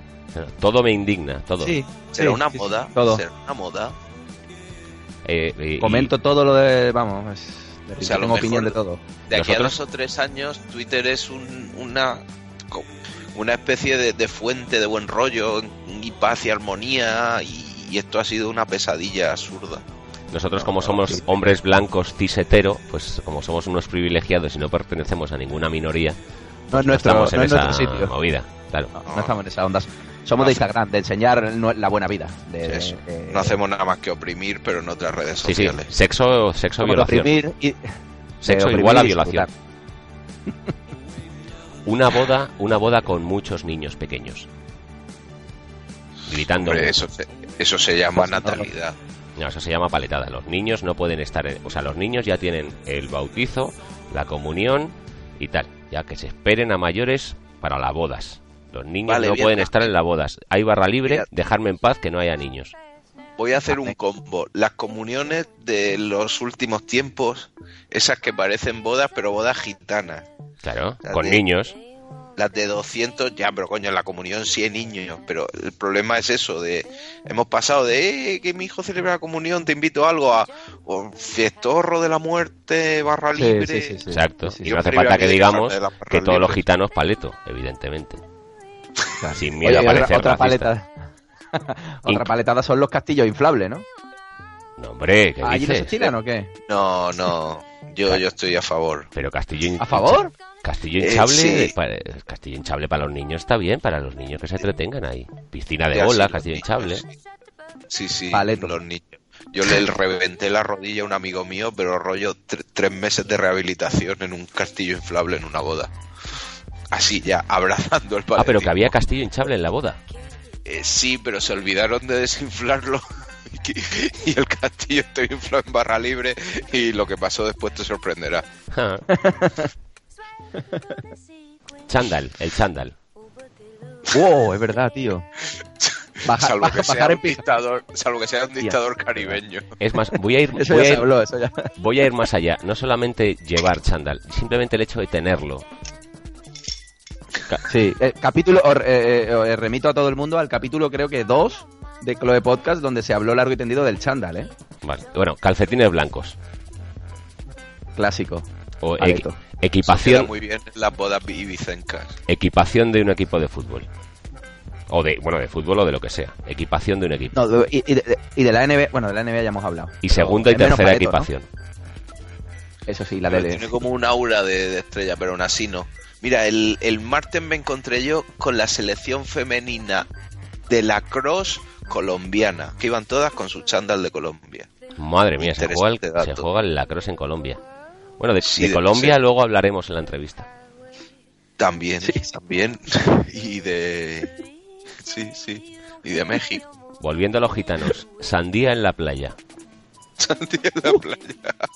Todo me indigna, todo. ¿Será sí, una sí, sí, moda? todo. ¿Será una moda? Eh, eh, y- Comento todo lo de. Vamos, es, O sea, tengo opinión de todo. De aquí a dos o tres años, Twitter es un- una, una especie de, de fuente de buen rollo y paz y armonía y, y esto ha sido una pesadilla absurda. Nosotros como somos hombres blancos cis hetero, pues como somos unos privilegiados y no pertenecemos a ninguna minoría, No es no nuestro, estamos no en es esa nuestro sitio. movida. Claro. No, no estamos en esa onda. Somos de Instagram, de enseñar la buena vida. De, de- Eso. de- No hacemos nada más que oprimir, pero en otras redes Sí, sí. sociales. Sexo, sexo, violación. oprimir y- Sexo igual a violación. Una boda, una boda con muchos niños pequeños. Gritando. Hombre, eso, se, eso se llama natalidad. No, eso se llama paletada. Los niños no pueden estar, en- o sea, los niños ya tienen el bautizo, la comunión y tal. Ya que se esperen a mayores para las bodas. Los niños Vale, no bien. pueden estar en las bodas. Hay barra libre, dejarme en paz que no haya niños. Voy a hacer un combo. Las comuniones de los últimos tiempos, esas que parecen bodas, pero bodas gitanas. Claro, con niños. Las de 200, ya, pero coño, en la comunión sí hay niños, pero el problema es eso, de hemos pasado de eh, que mi hijo celebra la comunión, te invito a algo, a o fiestorro de la muerte, barra libre. sí, sí, sí. Exacto. Sí, y sí. no hace falta que digamos que todos los gitanos paleto, evidentemente. Claro. Sin miedo Oye, a y otra, otra paleta. otra paletada son los castillos inflables, ¿no? No, hombre, ¿qué ¿Allí no dices? se tiran o qué? No, no, yo, yo estoy a favor. Pero castillo ¿A favor? Castillo Eh, hinchable, sí. para, castillo hinchable para los niños está bien, para los niños que se entretengan ahí. Piscina de bola, castillo hinchable. Sí, sí, Paleto. los niños. Yo le reventé la rodilla a un amigo mío, pero rollo tre- tres meses de rehabilitación en un castillo inflable en una boda. Así ya, abrazando el Ah, pero que había castillo hinchable en la boda. Eh, sí, pero se olvidaron de desinflarlo. y el castillo está inflado en barra libre y lo que pasó después te sorprenderá. Chándal, el chándal. ¡Wow! Es verdad, tío. Baja- salvo, baja- que sea bajar en un dictador, salvo que sea un dictador caribeño. Es más, voy a ir, a habló, voy a ir más allá. No solamente llevar chándal, simplemente el hecho de tenerlo. Sí, eh, capítulo, os, eh, eh, remito a todo el mundo al capítulo creo que 2 de Chloe Podcast donde se habló largo y tendido del chándal, ¿eh? Vale. Bueno, calcetines blancos. Clásico. O equipación, muy bien en las bodas ibicencas. equipación de un equipo de fútbol. O de, bueno, de fútbol o de lo que sea. Equipación de un equipo. No, y, y de, y de la NBA, bueno, de la NBA ya hemos hablado. Y segunda y tercera paleto, ¿no? equipación. Eso sí, la Pero de... Tiene como un aura de, de estrella, pero aún así no. Mira, el, el martes me encontré yo con la selección femenina de la cross colombiana, que iban todas con su chándal de Colombia. Madre mía, se juega, el, se juega el lacrosse en Colombia. Bueno, de, Sí, de de- Colombia sí. luego hablaremos en la entrevista. También, Sí, sí. también. Y de... Sí, sí. Y de México. Volviendo a los gitanos, sandía en la playa. Sandía en la playa.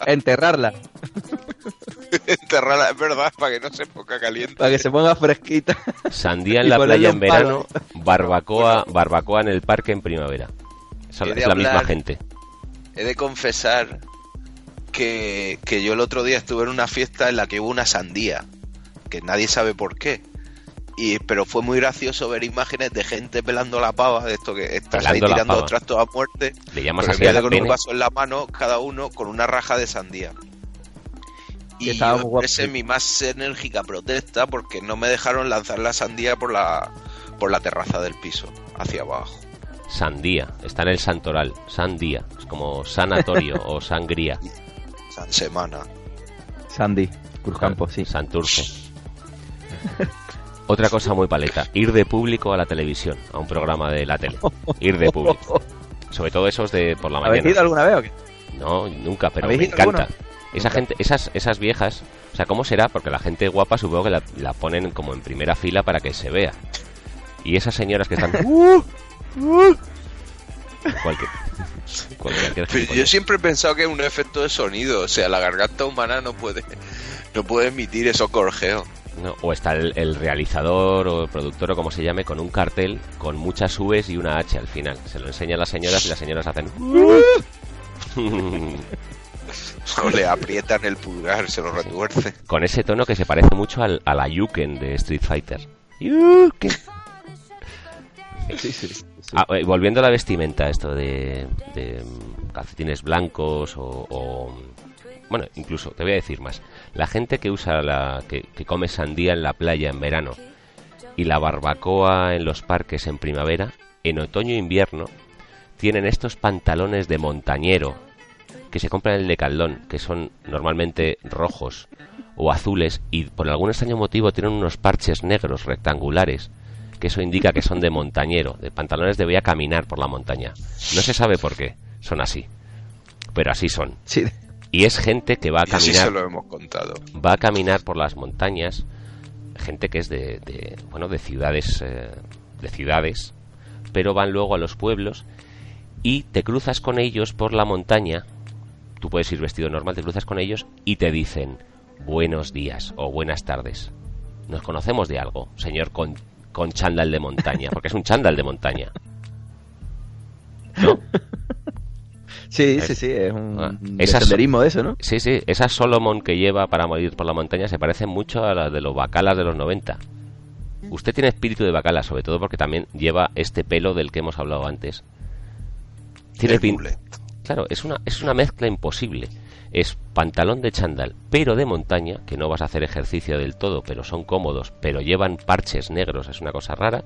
Enterrarla, Enterrarla, es verdad, para que no se ponga caliente. para que se ponga fresquita. Sandía en la playa en verano, barbacoa, barbacoa en el parque en primavera. Eso He de es la misma gente. He de confesar que, que yo el otro día estuve en una fiesta en la que hubo una sandía, que nadie sabe por qué. Y, pero fue muy gracioso ver imágenes de gente pelando la pava, de esto que estás ahí Pelando tirando trastos a muerte, Le llamas así a la con un vaso en la mano, cada uno con una raja de sandía. Que Y estaba yo expresé sí. mi más enérgica protesta porque no me dejaron lanzar la sandía por la, por la terraza del piso, hacia abajo. Sandía, está en el santoral. Sandía, es como sanatorio o sangría. San Semana. Sandy, Cruzcampo, sí. Santurce. Otra cosa muy paleta, ir de público a la televisión, a un programa de la tele. Ir de público. Sobre todo esos de por la ¿Habéis mañana. ido alguna vez o qué? No, nunca, pero me ¿Habéis encanta. alguno? Esa gente, esas, esas viejas, o sea, ¿cómo será? Porque la gente guapa supongo que la, la ponen como en primera fila para que se vea. Y esas señoras que están... "Uh, uh", cualquier, cualquier Pero yo siempre he pensado que es un efecto de sonido, o sea, la garganta humana no puede no puede emitir esos gorjeos. No, o está el, el realizador o el productor o como se llame con un cartel con muchas U's y una H al final. Se lo enseña a las señoras y las señoras hacen... O le aprietan el pulgar, se lo retuerce. con ese tono que se parece mucho al, a la Yuken de Street Fighter. Yuken. Sí, sí. sí. Ah, eh, volviendo a la vestimenta, esto de, de, mm, calcetines blancos o, o, mm, Bueno, incluso, te voy a decir más. La gente que usa la... que, que come sandía en la playa en verano y la barbacoa en los parques en primavera, en otoño e invierno, tienen estos pantalones de montañero que se compran en el Decathlon, que son normalmente rojos o azules y por algún extraño motivo tienen unos parches negros rectangulares, que eso indica que son de montañero, de pantalones de voy a caminar por la montaña. No se sabe por qué, son así, pero así son. Sí. Y es gente que va a Y así caminar se lo hemos contado. va a caminar por las montañas gente que es de, de, bueno de ciudades eh, de ciudades pero van luego a los pueblos y te cruzas con ellos por la montaña tú puedes ir vestido normal te cruzas con ellos y te dicen buenos días o buenas tardes nos conocemos de algo señor con con chándal de montaña porque es un chándal de montaña ¿no? Sí, sí, sí, es un Ah, de esas- senderismo de eso, ¿no? Sí, sí, esa Solomon que lleva para morir por la montaña se parece mucho a la de los bacalas de los 90. Usted tiene espíritu de bacala, sobre todo porque también lleva este pelo del que hemos hablado antes. Tiene El pin-. Claro, es una, es una mezcla imposible. Es pantalón de chándal, pero de montaña, que no vas a hacer ejercicio del todo, pero son cómodos, pero llevan parches negros, es una cosa rara.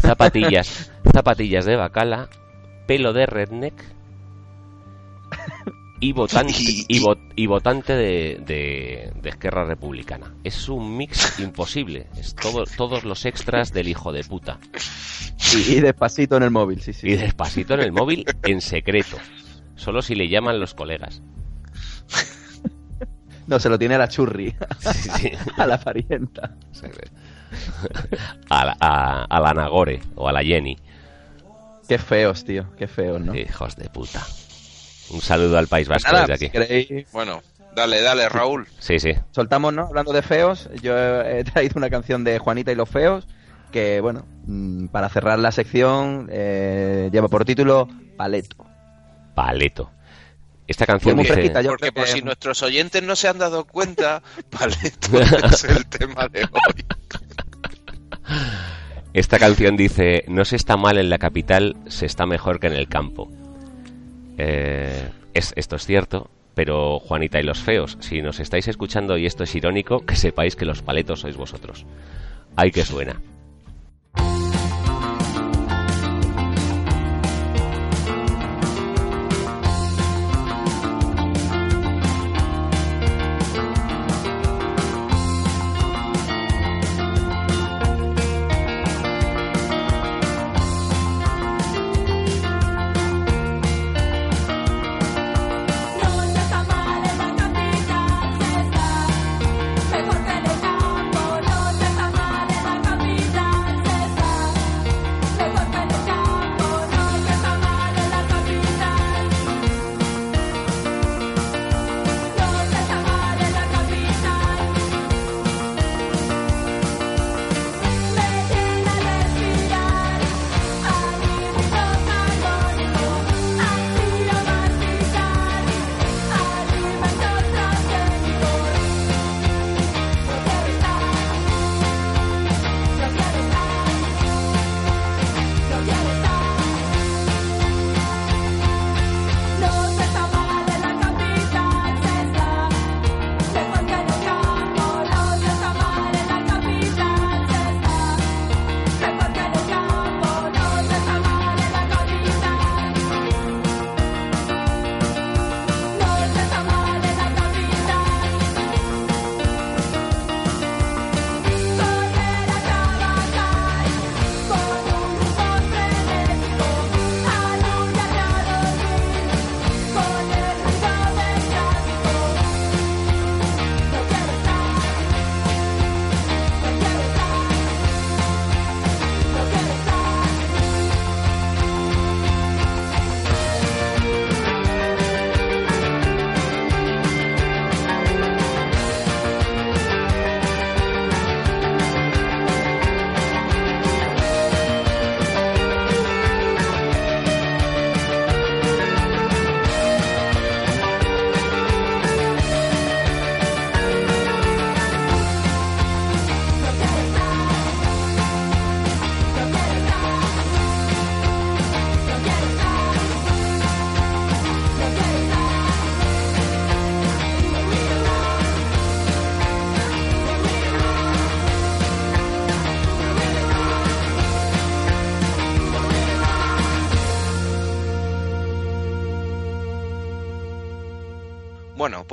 Zapatillas, zapatillas de bacala, pelo de redneck y votante, Y- y, vo- y votante de, de, de Esquerra Republicana. Es un mix imposible. Es todo, todos los extras del hijo de puta. Y, y despacito en el móvil, sí, sí. Y despacito en el móvil en secreto. Solo si le llaman los colegas. No, se lo tiene a la churri, Sí, sí. a la parienta. A la, a, a la Nagore o a la Jenny. Qué feos, tío, qué feos, ¿no? Hijos de puta. Un saludo al País Vasco Nada, desde aquí. Bueno, dale, dale, Raúl. Sí, sí. soltamos, ¿no? Hablando de feos, yo he he traído una canción de Juanita y los feos que, bueno, mm, para cerrar la sección, eh, lleva por título Paleto. Paleto. Esta canción Muy dice... fresquita, yo Porque creo por si nuestros oyentes no se han dado cuenta, Paleto es el tema de hoy. Esta canción dice, no se está mal en la capital, se está mejor que en el campo. Eh, es, esto es cierto, pero Juanita y los feos, si nos estáis escuchando y esto es irónico, que sepáis que los paletos sois vosotros. Ay que suena.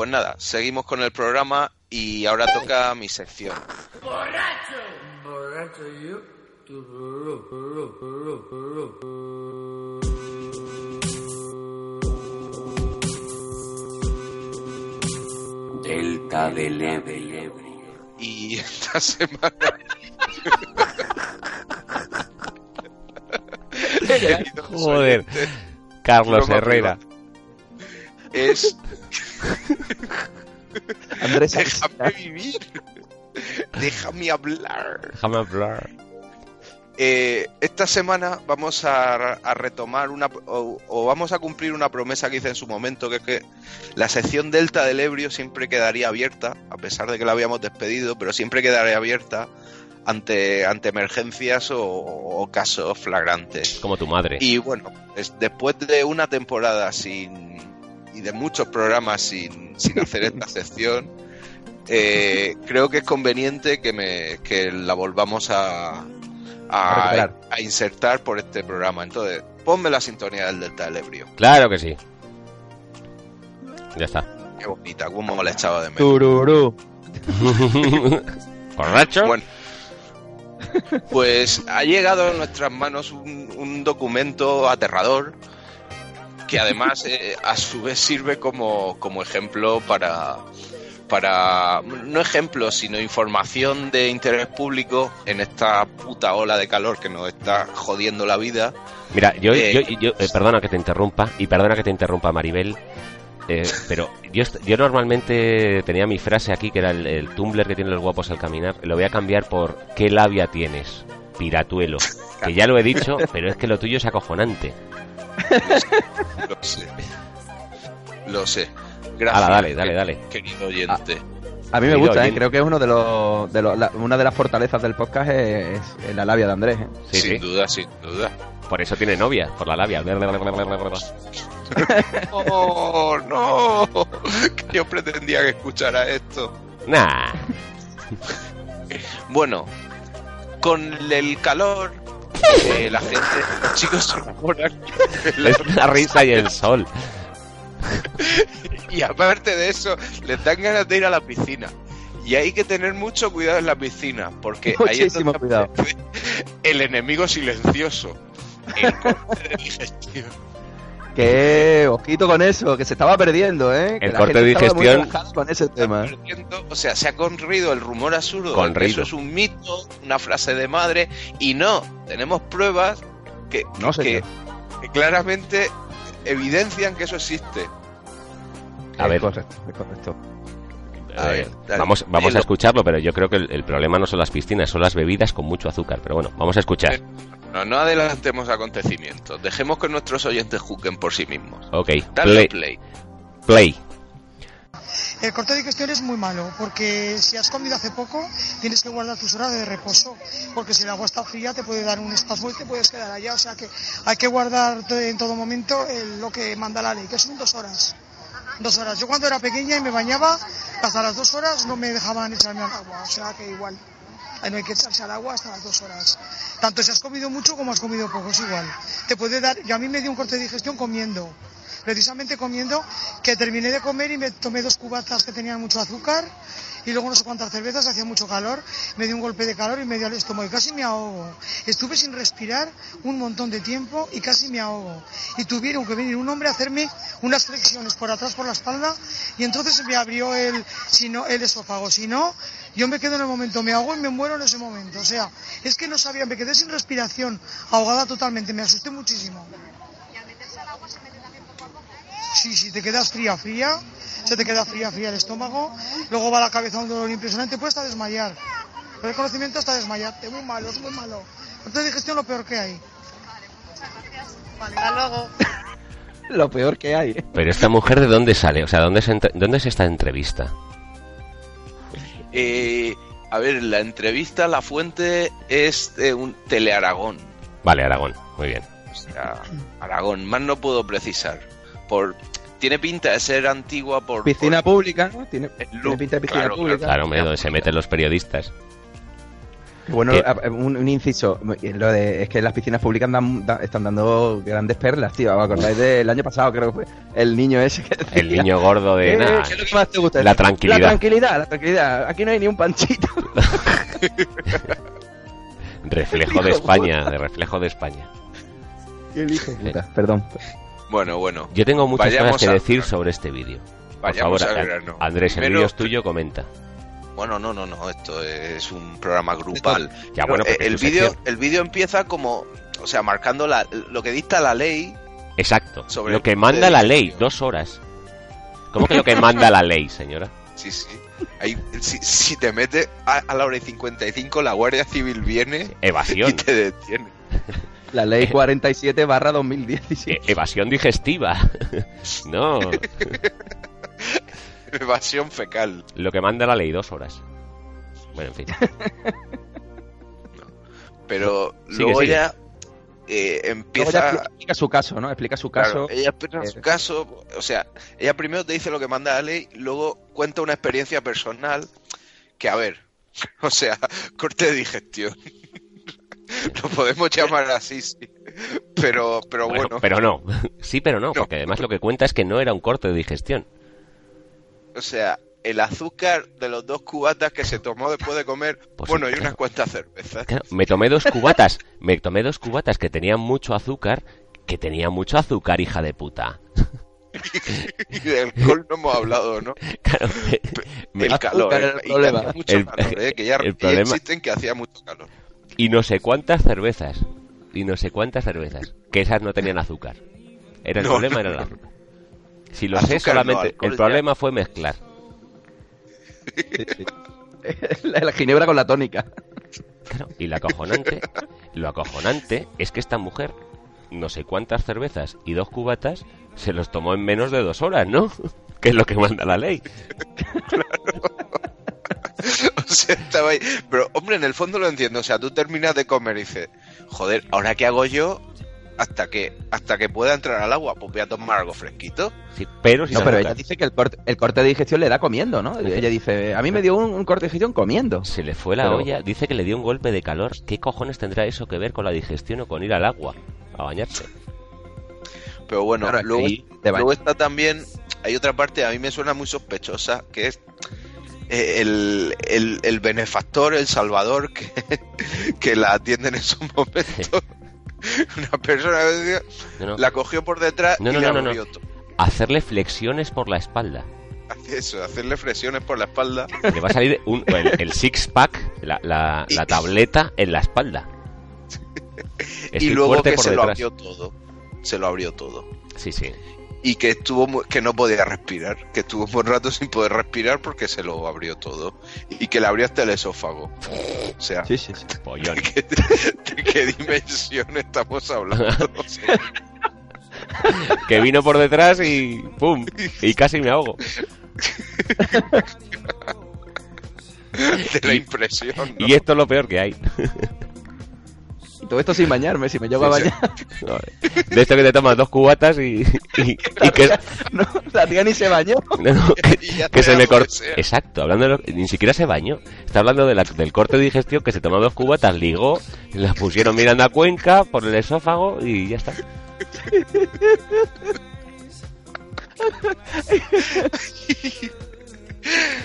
Pues nada, seguimos con el programa y ahora toca mi sección. Delta del Ebro. Y esta semana... Joder. Carlos Herrera. Es Andrés déjame vivir. Déjame hablar. Déjame hablar. Eh, esta semana vamos a, a retomar una o, o vamos a cumplir una promesa que hice en su momento, que es que la sección Delta del Ebrio siempre quedaría abierta, a pesar de que la habíamos despedido, pero siempre quedaría abierta ante, ante emergencias o, o casos flagrantes. Como tu madre. Y bueno, es- después de una temporada sin y de muchos programas sin, sin hacer esta sección, eh, creo que es conveniente que, me, que la volvamos a, A a, insertar por este programa. Entonces, ponme la sintonía del Delta del Ebrio. Claro que sí. Ya está. Qué bonita, cómo me la echaba de menos. Tururú. ¿Borracho? Bueno, pues ha llegado a nuestras manos un, un documento aterrador que además eh, a su vez sirve como, como ejemplo para, para, no ejemplo, sino información de interés público en esta puta ola de calor que nos está jodiendo la vida. Mira, yo, Eh, yo, yo- eh, perdona que te interrumpa y perdona que te interrumpa Maribel, eh, pero yo, yo normalmente tenía mi frase aquí que era el, el Tumblr que tienen los guapos al caminar, lo voy a cambiar por ¿qué labia tienes? Piratuelo. Que ya lo he dicho, pero es que lo tuyo es acojonante. Lo sé. Lo sé. Gracias. Hala, dale, dale, dale. Querido oyente. A mí me Querido gusta, ¿eh? creo que es uno de los, de los- la- una de las fortalezas del podcast es, es la labia de Andrés. ¿eh? Sí, sin sí. duda, sin duda. Por eso tiene novia, por la labia. ¡Oh, no! Que yo pretendía que escuchara esto. Nah. Bueno, con el calor, eh, la gente, los chicos se enamoran. Es la risa y el sol. Y aparte de eso, les dan ganas de ir a la piscina. Y hay que tener mucho cuidado en la piscina, porque ahí es Muchísimo cuidado. aparece el enemigo silencioso. El corte de digestión. Que ojito con eso, que se estaba perdiendo, ¿eh? Que El la corte gente de digestión- con ese tema. Perdiendo- O sea, se ha corrido el rumor absurdo. de que. Eso es un mito, una frase de madre. Y no, tenemos pruebas que, No, que, que claramente evidencian que eso existe. A ver. Es correcto, es correcto. A ver, dale. vamos a escucharlo, pero yo creo que el, el problema no son las piscinas, son las bebidas con mucho azúcar. Pero bueno, vamos a escuchar. No, no adelantemos acontecimientos. Dejemos que nuestros oyentes juzguen por sí mismos. Ok, Dale play. play. play. El corte de digestión es muy malo porque si has comido hace poco tienes que guardar tus horas de reposo porque si el agua está fría te puede dar un espasmo y te puedes quedar allá. O sea que hay que guardar en todo momento el- lo que manda la ley, que son dos horas. Dos horas. Yo cuando era pequeña y me bañaba, hasta las dos horas no me dejaban echarme al agua. O sea que igual. No hay que echarse al agua hasta las dos horas. Tanto si has comido mucho como has comido poco, es igual. Te puede dar, yo a mí me dio un corte de digestión comiendo. Precisamente comiendo, que terminé de comer y me tomé dos cubatas que tenían mucho azúcar y luego no sé cuántas cervezas, hacía mucho calor, me dio un golpe de calor y me dio el estómago y casi me ahogo. Estuve sin respirar un montón de tiempo y casi me ahogo. Y tuvieron que venir un hombre a hacerme unas flexiones por atrás por la espalda y entonces me abrió el, si no, el esófago. Si no, yo me quedo en el momento, me ahogo y me muero en ese momento. O sea, es que no sabía, me quedé sin respiración, ahogada totalmente, me asusté muchísimo. Sí, sí, te quedas fría, fría, se te queda fría, fría el estómago, luego va la cabeza un dolor impresionante, puedes hasta desmayar. Pero el conocimiento hasta desmayarte, muy malo, es muy malo. De digestión lo peor que hay. Vale, hasta luego. Lo peor que hay. ¿eh? Pero esta mujer de dónde sale, o sea, ¿dónde, se entre- dónde es esta entrevista? Eh, a ver, la entrevista, la fuente es de un Telearagón. Vale, Aragón, muy bien. O sea, Aragón, más no puedo precisar. Por, tiene pinta de ser antigua por... Piscina por- pública, ¿no? Tiene, pinta de piscina claro, pública. Claro, hombre, donde se meten los periodistas. Bueno, un, un inciso, lo de, es que las piscinas públicas dan- da- están dando grandes perlas, tío. ¿Os acordáis del año pasado, creo que fue? El niño ese que decía, El niño gordo de "Eh, nada. ¿Qué es lo que más te gusta? La tranquilidad. La tranquilidad, la tranquilidad. Aquí no hay ni un panchito. Reflejo de España, de reflejo de España. Qué hijo puta. Perdón. Bueno, bueno. Yo tengo muchas Vayamos cosas que decir sobre este vídeo. Por Vayamos favor. Andrés, el Primero- vídeo es tuyo, comenta. Bueno, no, no, no, esto es un programa grupal. Ya, bueno, porque el vídeo el vídeo empieza como, o sea, marcando la, lo que dicta la ley. Exacto. sobre lo que manda la ley, dos horas. ¿Cómo que lo que manda la ley, señora? Sí, sí. Ahí, si, si te metes a, a la hora y 55, la Guardia Civil viene y Evasión. te detiene. La ley 47 barra 2017. Eh, evasión digestiva. no, Evasión fecal. lo que manda la ley, dos horas. Bueno, en fin. Pero Sigue, luego sigue. ya eh, Luego empieza... explica su caso, ¿no? Explica su Claro, caso. ella explica su caso, o sea, ella primero te dice lo que manda la ley, luego cuenta una experiencia personal que, a ver, o sea, corte de digestión. lo podemos llamar así, sí. Pero, pero Bueno, bueno, pero no. Sí, pero no, No. porque además lo que cuenta es que no era un corte de digestión. O sea, el azúcar de los dos cubatas que se tomó después de comer, Pues bueno, sí, y claro. unas cuantas cervezas. Claro, me tomé dos cubatas, me tomé dos cubatas que tenían mucho azúcar, que tenían mucho azúcar, hija de puta. Y de alcohol no hemos hablado, ¿no? Claro, me- El calor, el eh, y problema. hacía mucho El- calor, eh, que ya el y problema- existen que hacía mucho calor. y no sé cuántas cervezas, y no sé cuántas cervezas, que esas no tenían azúcar. Era el No, problema, no, era el azúcar. Si lo sé, Azúcar solamente el ya. problema fue mezclar. Sí, sí. la, ginebra con la tónica. Claro, y lo acojonante, lo acojonante es que esta mujer, no sé cuántas cervezas y dos cubatas, se los tomó en menos de dos horas, ¿no? Que es lo que manda la ley. O sea, estaba ahí. Pero, hombre, en el fondo lo entiendo. O sea, tú terminas de comer y dices, joder, ¿ahora qué hago yo? Hasta que, hasta que pueda entrar al agua, pues voy a tomar algo fresquito. Sí, pero No, ella dice que el corte, el corte de digestión le da comiendo, ¿no? Ella dice, a mí me dio un, un corte de digestión comiendo. Se le fue la Pero- olla, dice que le dio un golpe de calor. ¿Qué cojones tendrá eso que ver con la digestión o con ir al agua a bañarse? Pero bueno, Claro, luego, luego está también, hay otra parte, a mí me suena muy sospechosa, que es eh, el, el, el benefactor, el salvador que, que la atiende en esos momentos. Una persona No, la cogió por detrás No, y no, le. Hacerle flexiones por la espalda. Eso, hacerle flexiones por la espalda. Le va a salir un- el, el six-pack, la, la- la tableta en la espalda. y luego que se lo abrió todo. Se lo abrió todo. Sí, sí. Y que estuvo que no podía respirar, que estuvo un buen rato sin poder respirar porque se lo abrió todo. Y que le abrió hasta el esófago. O sea, Sí, sí, sí. Pollón. ¿de qué, de qué dimensión estamos hablando? O sea, Que vino por detrás y ¡pum! Y casi me ahogo. de la impresión. ¿no? Y esto es lo peor que hay. Y todo esto sin bañarme, si me llego a bañar. De esto que te tomas dos cubatas y, y, y que, No, la tía ni se bañó. no, no, que, se me cortó. Exacto, hablando de lo, ni siquiera se bañó. Está hablando de la- del corte de digestión que se tomó dos cubatas, ligó, las pusieron mirando a Cuenca por el esófago y ya está.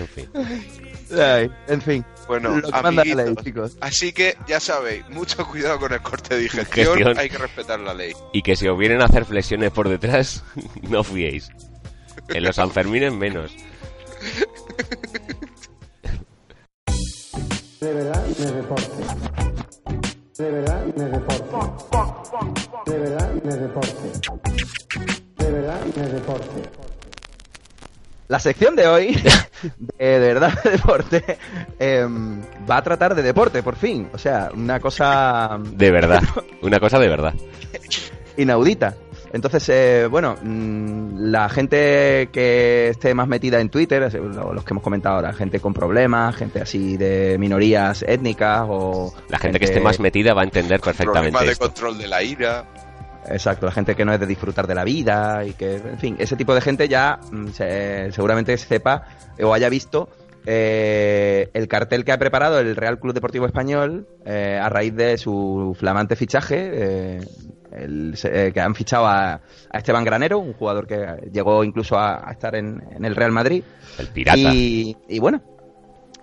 En fin. Ay, en fin. Bueno, la ley, chicos. Así que ya sabéis, mucho cuidado con el corte de digestión, Digestión. hay que respetar la ley. Y que si os vienen a hacer flexiones por detrás, no fiéis. En los Sanfermines menos. De verdad me deporte. De verdad me deporte. De verdad me deporte. De verdad me deporte. La sección de hoy, de, de verdad de deporte, em, va a tratar de deporte, por fin. O sea, una cosa De verdad. Una cosa de verdad. inaudita. Entonces, eh, bueno, mm, la gente que esté más metida en Twitter, los que hemos comentado ahora, gente con problemas, gente así de minorías étnicas o... La gente que esté más metida va a entender perfectamente Problemas de esto. control de la ira. Exacto, la gente que no es de disfrutar de la vida y que, en fin, ese tipo de gente ya mm, se- seguramente sepa o haya visto eh, el cartel que ha preparado el Real Club Deportivo Español eh, a raíz de su flamante fichaje, eh, el- eh, que han fichado a, a Esteban Granero, un jugador que llegó incluso a, a estar en, en el Real Madrid. El pirata. Y, y bueno,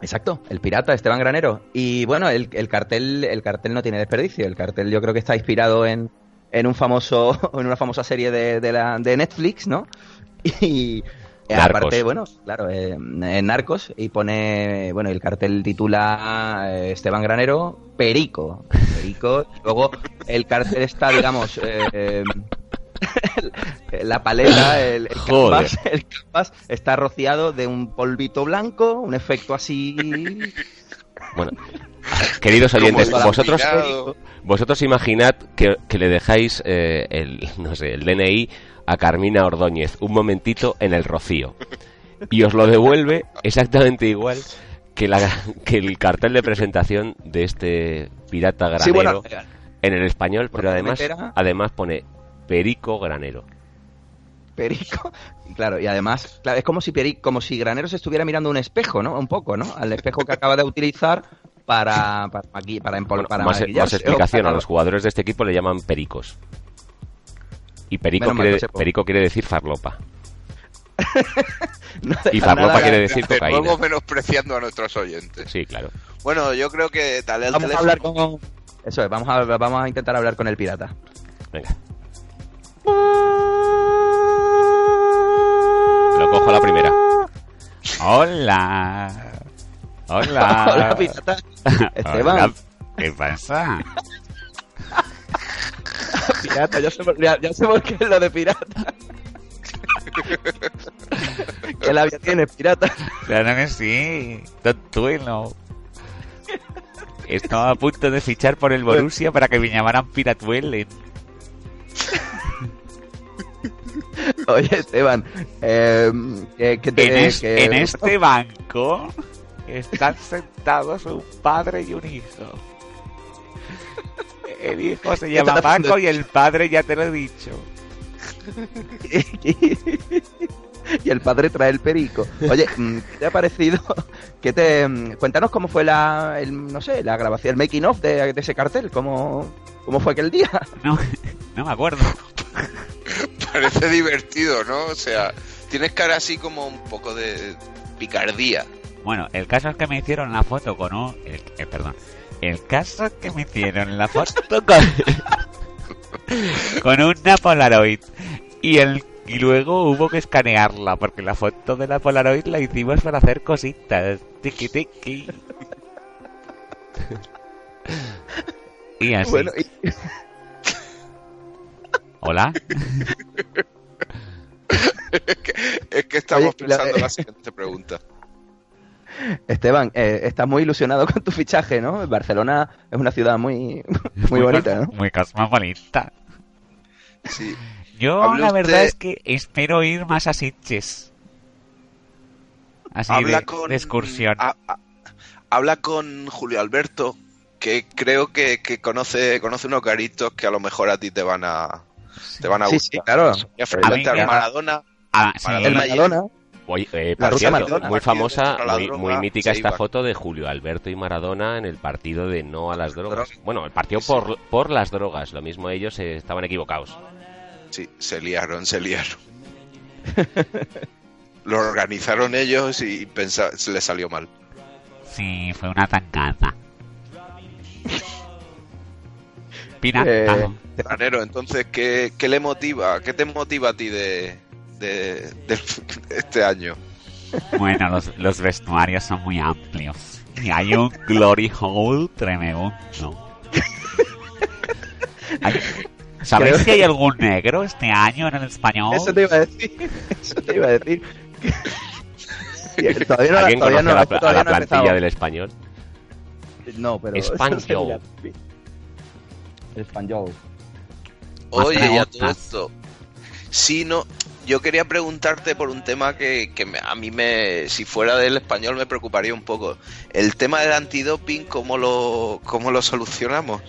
exacto, el pirata Esteban Granero. Y bueno, el, el cartel, el cartel no tiene desperdicio. El cartel yo creo que está inspirado en, en un famoso, en una famosa serie de, de, la, de Netflix, ¿no? Y eh, Narcos. aparte, bueno, claro, eh, en Narcos y pone, bueno, el cartel titula eh, Esteban Granero, Perico. Perico. luego el cartel está, digamos, eh, la paleta, el, el canvas, el canvas está rociado de un polvito blanco, un efecto así. Bueno, queridos oyentes, vosotros, vosotros imaginad que, que le dejáis eh, el, no sé, el DNI a Carmina Ordóñez un momentito en el rocío y os lo devuelve exactamente igual que, la, que el cartel de presentación de este pirata granero Sí, bueno, en el español, pero además, era- además pone Perico Granero. Perico. Claro, y además, claro, es como si Peri- como si Granero se estuviera mirando un espejo, ¿no? Un poco, ¿no? Al espejo que acaba de utilizar para para maqui- para, empol- Bueno, para más, más maquillarse, explicación, a los jugadores de este equipo le llaman pericos. Y perico, Menos quiere, perico decir farlopa. no Y farlopa nada- quiere decir De cocaína. nuevo menospreciando a nuestros oyentes. Sí, claro. Bueno, yo creo que dale al Vamos a hablar con eso es, vamos a vamos a intentar hablar con el pirata. Venga. Lo cojo a la primera. Hola. Hola. Hola, pirata. Esteban, Hola. ¿Qué pasa? pirata, ya sé, por- ya, ya sé por qué es lo de pirata. ¿Qué labia tienes, pirata? Claro que sí. Tontuelo. Estaba a punto de fichar por el Borussia para que me llamaran Piratuelen. Oye, Esteban, eh, que, que te- En, es- que- en este banco están sentados un padre y un hijo. El hijo se ¿Qué llama? Paco y el padre ya te lo he dicho. y el padre trae el perico. Oye, mm, ¿qué te ha parecido? ¿Qué te, mm, cuéntanos cómo fue la, el, no sé, la grabación, el making of de, de ese cartel, cómo, cómo fue aquel día. No, no me acuerdo. Parece divertido, ¿no? O sea, tienes cara así como un poco de picardía. Bueno, el caso es que me hicieron la foto con un... El, eh, perdón. El caso es que me hicieron la foto con... con una Polaroid. Y, el, y luego hubo que escanearla, porque la foto de la Polaroid la hicimos para hacer cositas. Tiki tiki. Y así. Bueno, y- Hola. es, que, es que estamos Oye, y la- pensando la siguiente pregunta. Esteban, eh, estás muy ilusionado con tu fichaje, ¿no? Barcelona es una ciudad muy, muy bonita, ¿no? Muy cosmopolita. Sí. Yo la verdad usted- es que espero ir más a Sitges. Así habla de, con de excursión. a- a- habla con Julio Alberto, que creo que, que conoce conoce unos garitos que a lo mejor a ti te van a te van a Sí, gustar. sí, claro. A enfrentarte mí- a Maradona, Ah, sí, Maradona El y- Maradona, Oye, eh, por cierto, Maradona. muy famosa, muy, droga, muy mítica esta iba. foto de Julio Alberto y Maradona en el partido de no a las drogas. Bueno, el partido Sí. por, por las drogas. Lo mismo ellos eh, estaban equivocados. sí, se liaron, se liaron. Lo organizaron ellos y pensa- se les salió mal. sí, fue una tangada. Pirata. Eh, entonces, ¿qué, qué le motiva? ¿Qué te motiva a ti de, de, de este año? Bueno, los, los vestuarios son muy amplios. Y hay un glory hole tremendo. Hay- ¿Sabéis Creo- si hay algún negro este año en el español? eso te iba a decir. Eso te iba a decir. Todavía no, ¿Alguien todavía conoce no, a la, a no plantilla empezado. del español? No, pero... Español. Español. Oye, y a todo esto. Sí, no. Yo quería preguntarte por un tema que, que a mí me, si fuera del español, me preocuparía un poco. El tema del antidoping, ¿cómo lo, cómo lo solucionamos?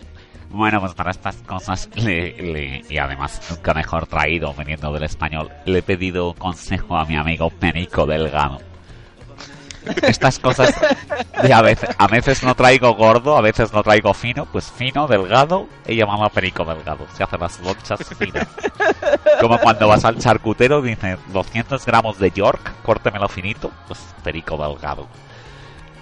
Bueno, pues para estas cosas, le, le- y además nunca mejor traído viniendo del español, le he pedido consejo a mi amigo Perico Delgado. Estas cosas de a veces, a veces no traigo gordo, a veces no traigo fino, pues fino, delgado, y llamamos perico delgado. Se hacen las lonchas finas. Como cuando vas al charcutero, dices 200 gramos de York, córtemelo finito, pues perico delgado.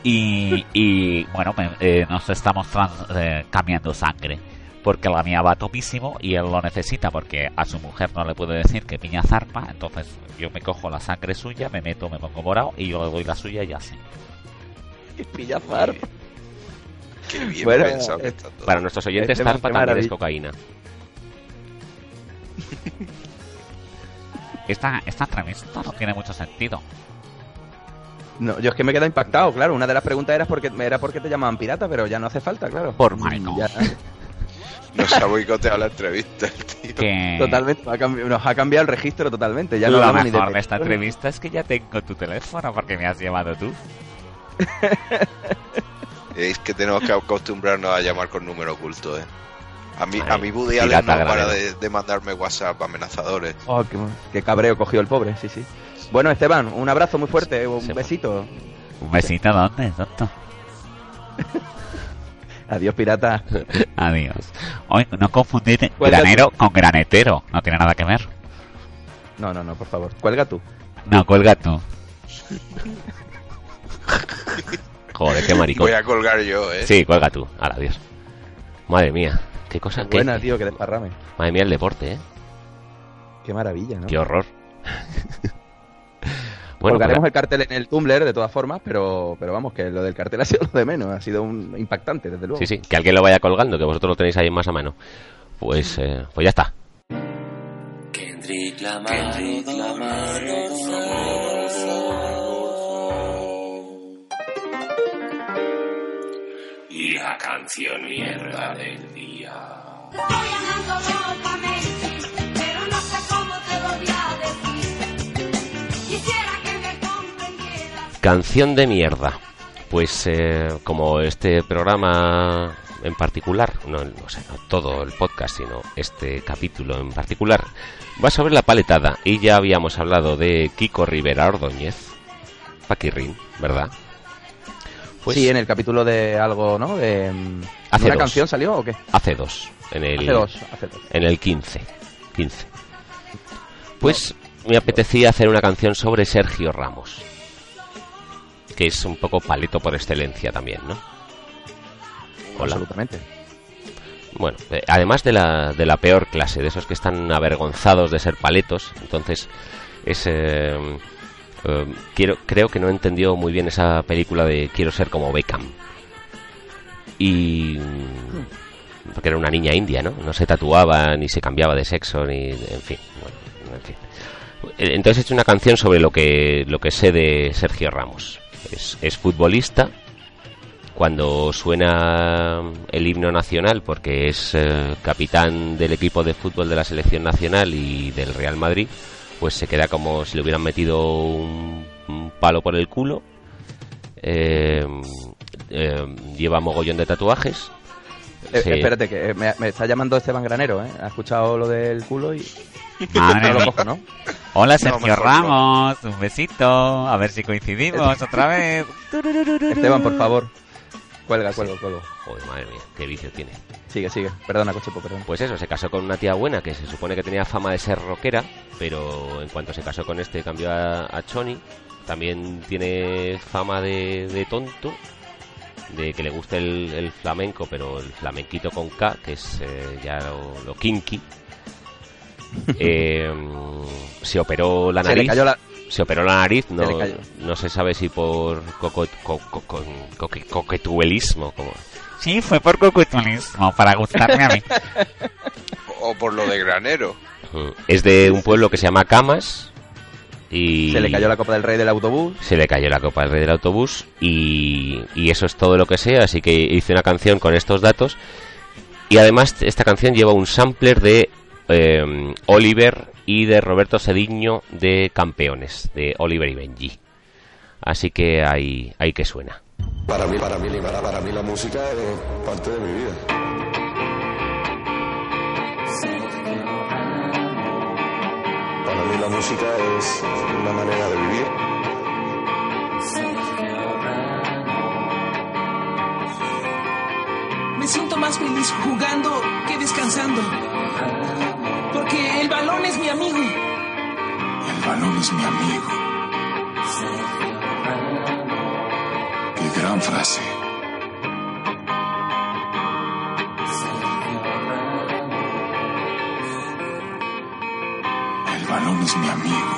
Y, y bueno, me- eh, nos estamos trans- eh, cambiando sangre. Porque la mía va topísimo y él lo necesita porque a su mujer no le puede decir que piña zarpa. Entonces yo me cojo la sangre suya, me meto, me pongo morado y yo le doy la suya y así. Pilla zarpa. Qué bien Bueno, pensado eh, está todo. Para nuestros oyentes, Este Zarpa también es cocaína. Esta, esta entrevista no tiene mucho sentido. No, yo es que me queda impactado, claro. Una de las preguntas era porque era porque te llamaban pirata, pero ya no hace falta, claro. Por. Ya, Nos ha boicoteado la entrevista, el tío. Que totalmente, nos ha, cambi- nos ha cambiado el registro totalmente. Ya no lo hablamos ni mejor de de esta entrevista es que ya tengo tu teléfono porque me has llevado tú. Es que tenemos que acostumbrarnos a llamar con número oculto, eh. A mí, a mí Woody Allen no para de, de mandarme WhatsApp amenazadores. Oh, qué, qué cabreo cogió el pobre, sí, sí. Bueno, Esteban, un abrazo muy fuerte, un besito. Un besito, ¿dónde, tonto? Adiós, pirata. Adiós. Oye, no confundir Cuelga granero con granetero. No tiene nada que ver. No, no, no, por favor. Cuelga tú. No, cuelga tú. Joder, qué maricón. Voy a colgar yo, eh. Sí, cuelga tú. Ahora, adiós. Madre mía. Qué cosa. qué- Buena, tío, que desparrame. Madre mía, el deporte, ¿eh? Qué maravilla, ¿no? Qué horror. bueno, Colgaremos pues, el cartel en el Tumblr, de todas formas, pero, pero vamos, que lo del cartel ha sido lo de menos. Ha sido un impactante, desde luego. sí, sí, que alguien lo vaya colgando, que vosotros lo tenéis ahí más a mano. Pues, eh, pues ya está. Kendrick Lamar, Kendrick Lamar, Y la canción mierda del día. Andando locamente, Canción de mierda. Pues eh, como este programa en particular, no, no sé, no todo el podcast, sino este capítulo en particular, va sobre la paletada. Y ya habíamos hablado de Kiko Rivera Ordóñez, Paquirrin, ¿verdad? Pues sí, en el capítulo de algo, ¿no? De, mm, Hace ¿Una dos. canción salió o qué? hace dos, en el, Hace dos, hace dos. en el 15. 15. Pues me apetecía hacer una canción sobre Sergio Ramos. Que es un poco paleto por excelencia también, ¿no? Hola. Absolutamente. Bueno, eh, además de la, de la peor clase, de esos que están avergonzados de ser paletos, entonces es... eh, eh, quiero, creo que no entendió muy bien esa película de Quiero ser como Beckham. Y... Porque era una niña india, ¿no? No se tatuaba, ni se cambiaba de sexo, ni... En fin, bueno, en fin. Entonces he hecho una canción sobre lo que, lo que sé de Sergio Ramos. Es, es futbolista, cuando suena el himno nacional, porque es eh, capitán del equipo de fútbol de la selección nacional y del Real Madrid, pues se queda como si le hubieran metido un, palo por el culo. Eh, eh, lleva mogollón de tatuajes. Eh, Sí. espérate, que eh, me, me está llamando Esteban Granero, ¿eh? Ha escuchado lo del culo y Madre no lo cojo, ¿no? Hola, Sergio no. Ramos. Un besito. A ver si coincidimos otra vez. Esteban, por favor. Cuelga, cuelga, cuelga. Joder, madre mía, qué vicio tiene. Sigue, sigue. Perdona, Cochepo, perdón. Pues eso, se casó con una tía buena que se supone que tenía fama de ser rockera, pero en cuanto se casó con este cambió a, a Choni. También tiene fama de, de tonto, de que le gusta el, el flamenco, pero el flamenquito con K, que es eh, ya lo, lo kinky. Eh, se operó la Se le nariz. cayó la... Se operó la nariz, no, le cayó. no se sabe si por coco- co- co- co- coque- coquetuelismo, como, Sí, fue por cocutulismo, para gustarme a mí. O por lo de granero. Es de un pueblo que se llama Camas y Se le cayó la copa del rey del autobús. se le cayó la copa del rey del autobús y, y eso es todo lo que sé, así que hice una canción con estos datos y además esta canción lleva un sampler de eh, Oliver y de Roberto Cediño de Campeones, de Oliver y Benji. Así que ahí, ahí que suena. Para mí, para mí, para, para mí la música es parte de mi vida. Para mí la música es una manera de vivir. Me siento más feliz jugando que descansando. Porque el balón es mi amigo. El balón es mi amigo. Qué gran frase. Balón es mi amigo.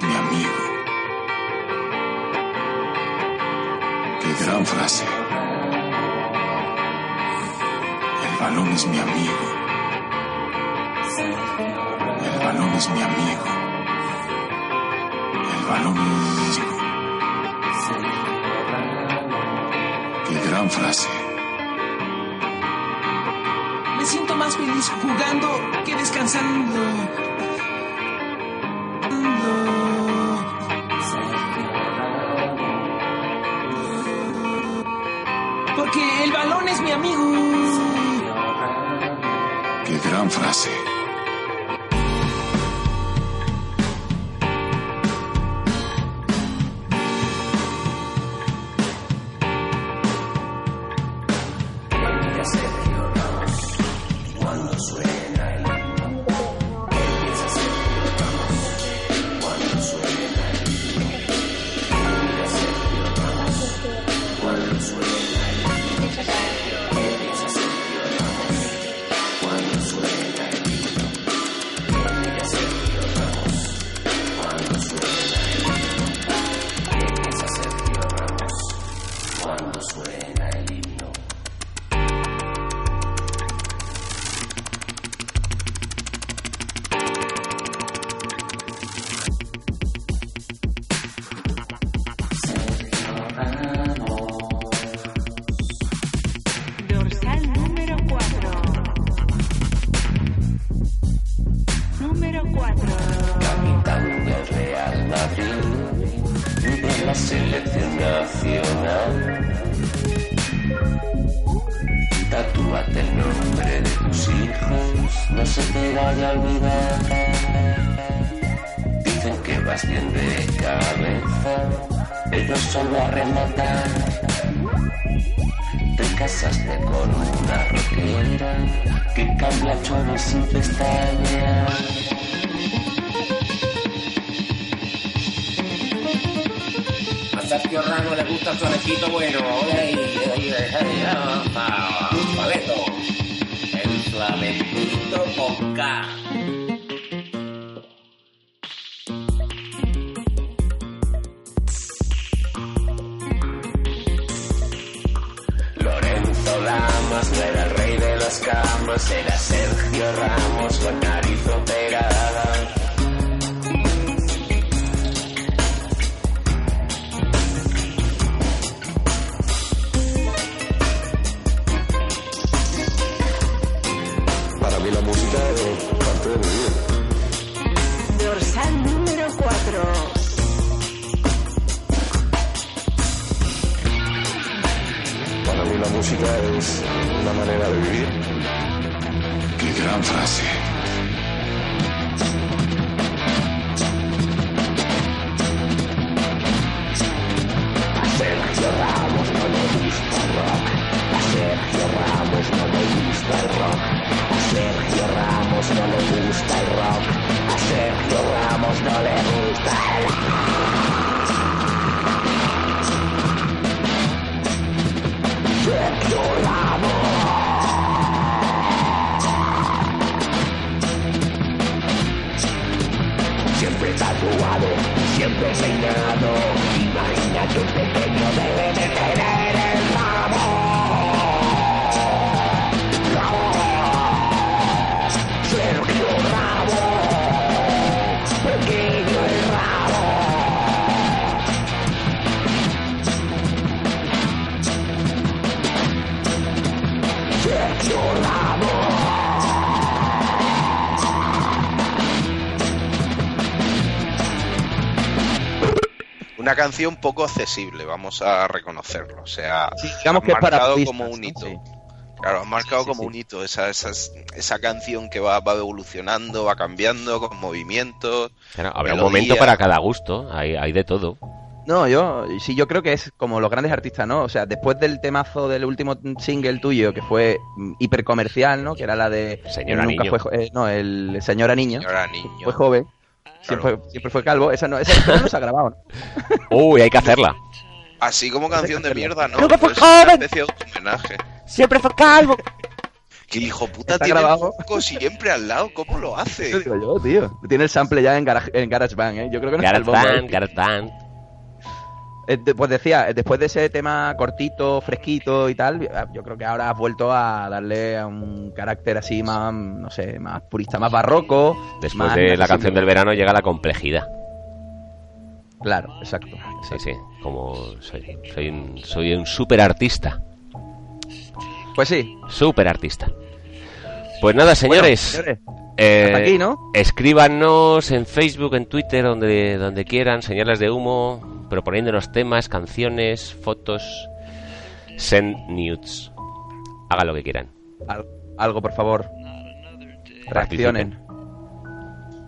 Mi amigo. Qué gran frase. El balón es mi amigo. El balón es mi amigo. El balón es mi amigo. Qué gran frase. Más feliz jugando que descansando. Sergio Ramos le gusta suavecito bueno. Paleto. El flamenquito con K. Lorenzo Lamas no era el rey de las camas, era Sergio Ramos con nariz operada. Canción poco accesible, vamos a reconocerlo. O sea, digamos han que es para marcado como un ¿no? hito. Sí. Claro, han marcado Sí, como sí. un hito esa, esa, esa canción que va, va evolucionando, va cambiando con movimientos. Claro, habrá un momento para cada gusto, hay, hay de todo. No, yo sí, yo creo que es como los grandes artistas, ¿no? O sea, después del temazo del último single tuyo, que fue mm, hipercomercial, ¿no? Que era la de Señora Niño. fue eh, no, el Señora Niño. Señora Niño. Fue joven. Siempre, siempre fue calvo. Esa no, esa no se ha grabado, ¿no? Uy, hay que hacerla. Así como canción de mierda, ¿no? Nunca fue Es una joven. especie de homenaje. Siempre fue calvo. Que el hijo puta Está tiene grabado. el foco siempre al lado. ¿Cómo lo Eso hace? digo yo, tío. Tiene el sample ya en, Garage, en GarageBand, ¿eh? Yo creo que no GarageBand, ¿eh? GarageBand. Eh, Pues decía, eh, después de ese tema cortito, fresquito y tal, eh, yo creo que ahora has vuelto a darle a un carácter así más, no sé, más purista, más barroco. Después más de la canción del verano llega la complejidad. Claro, exacto. Sí, sí. Como soy, soy un, soy un super artista. Pues sí. Super artista. Pues nada, señores. señores, eh, hasta aquí, ¿no? Escríbanos en Facebook, en Twitter, donde, donde quieran, señales de humo, proponiéndonos temas, canciones, fotos. Send nudes. Hagan lo que quieran. Al- algo, por favor. Reaccionen.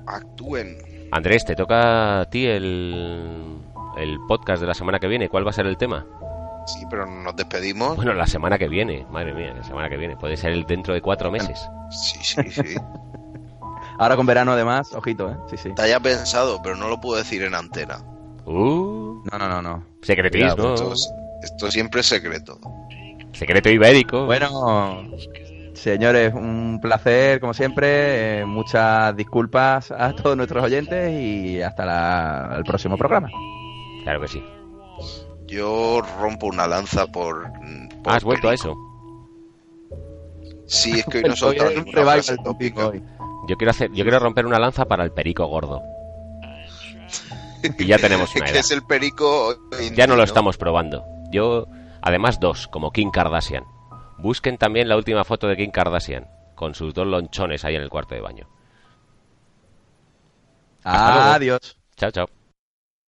Actúen. Andrés, te toca a ti el, el podcast de la semana que viene. ¿Cuál va a ser el tema? Sí, pero nos despedimos. Bueno, la semana que viene. Madre mía, la semana que viene. Puede ser el dentro de cuatro meses. Sí, sí, sí. Ahora con verano, además, ojito, ¿eh? Sí, sí. Te haya pensado, pero no lo puedo decir en antena. Uh, No, no, no, no. secretismo. Esto, es- esto siempre es secreto. Secreto ibérico. Bueno, señores, un placer, como siempre. eh, muchas disculpas a todos nuestros oyentes y hasta la- el próximo programa. Claro que sí. Yo rompo una lanza por. por ¿Has vuelto a eso? Sí, es que hoy no soltado Hoy Yo quiero hacer, yo quiero romper una lanza para el perico gordo. Y ya tenemos una edad. es el perico. Ya no lo estamos probando. Yo, además dos, como Kim Kardashian. Busquen también la última foto de Kim Kardashian, con sus dos lonchones ahí en el cuarto de baño. Hasta luego. Adiós. Chao, chao.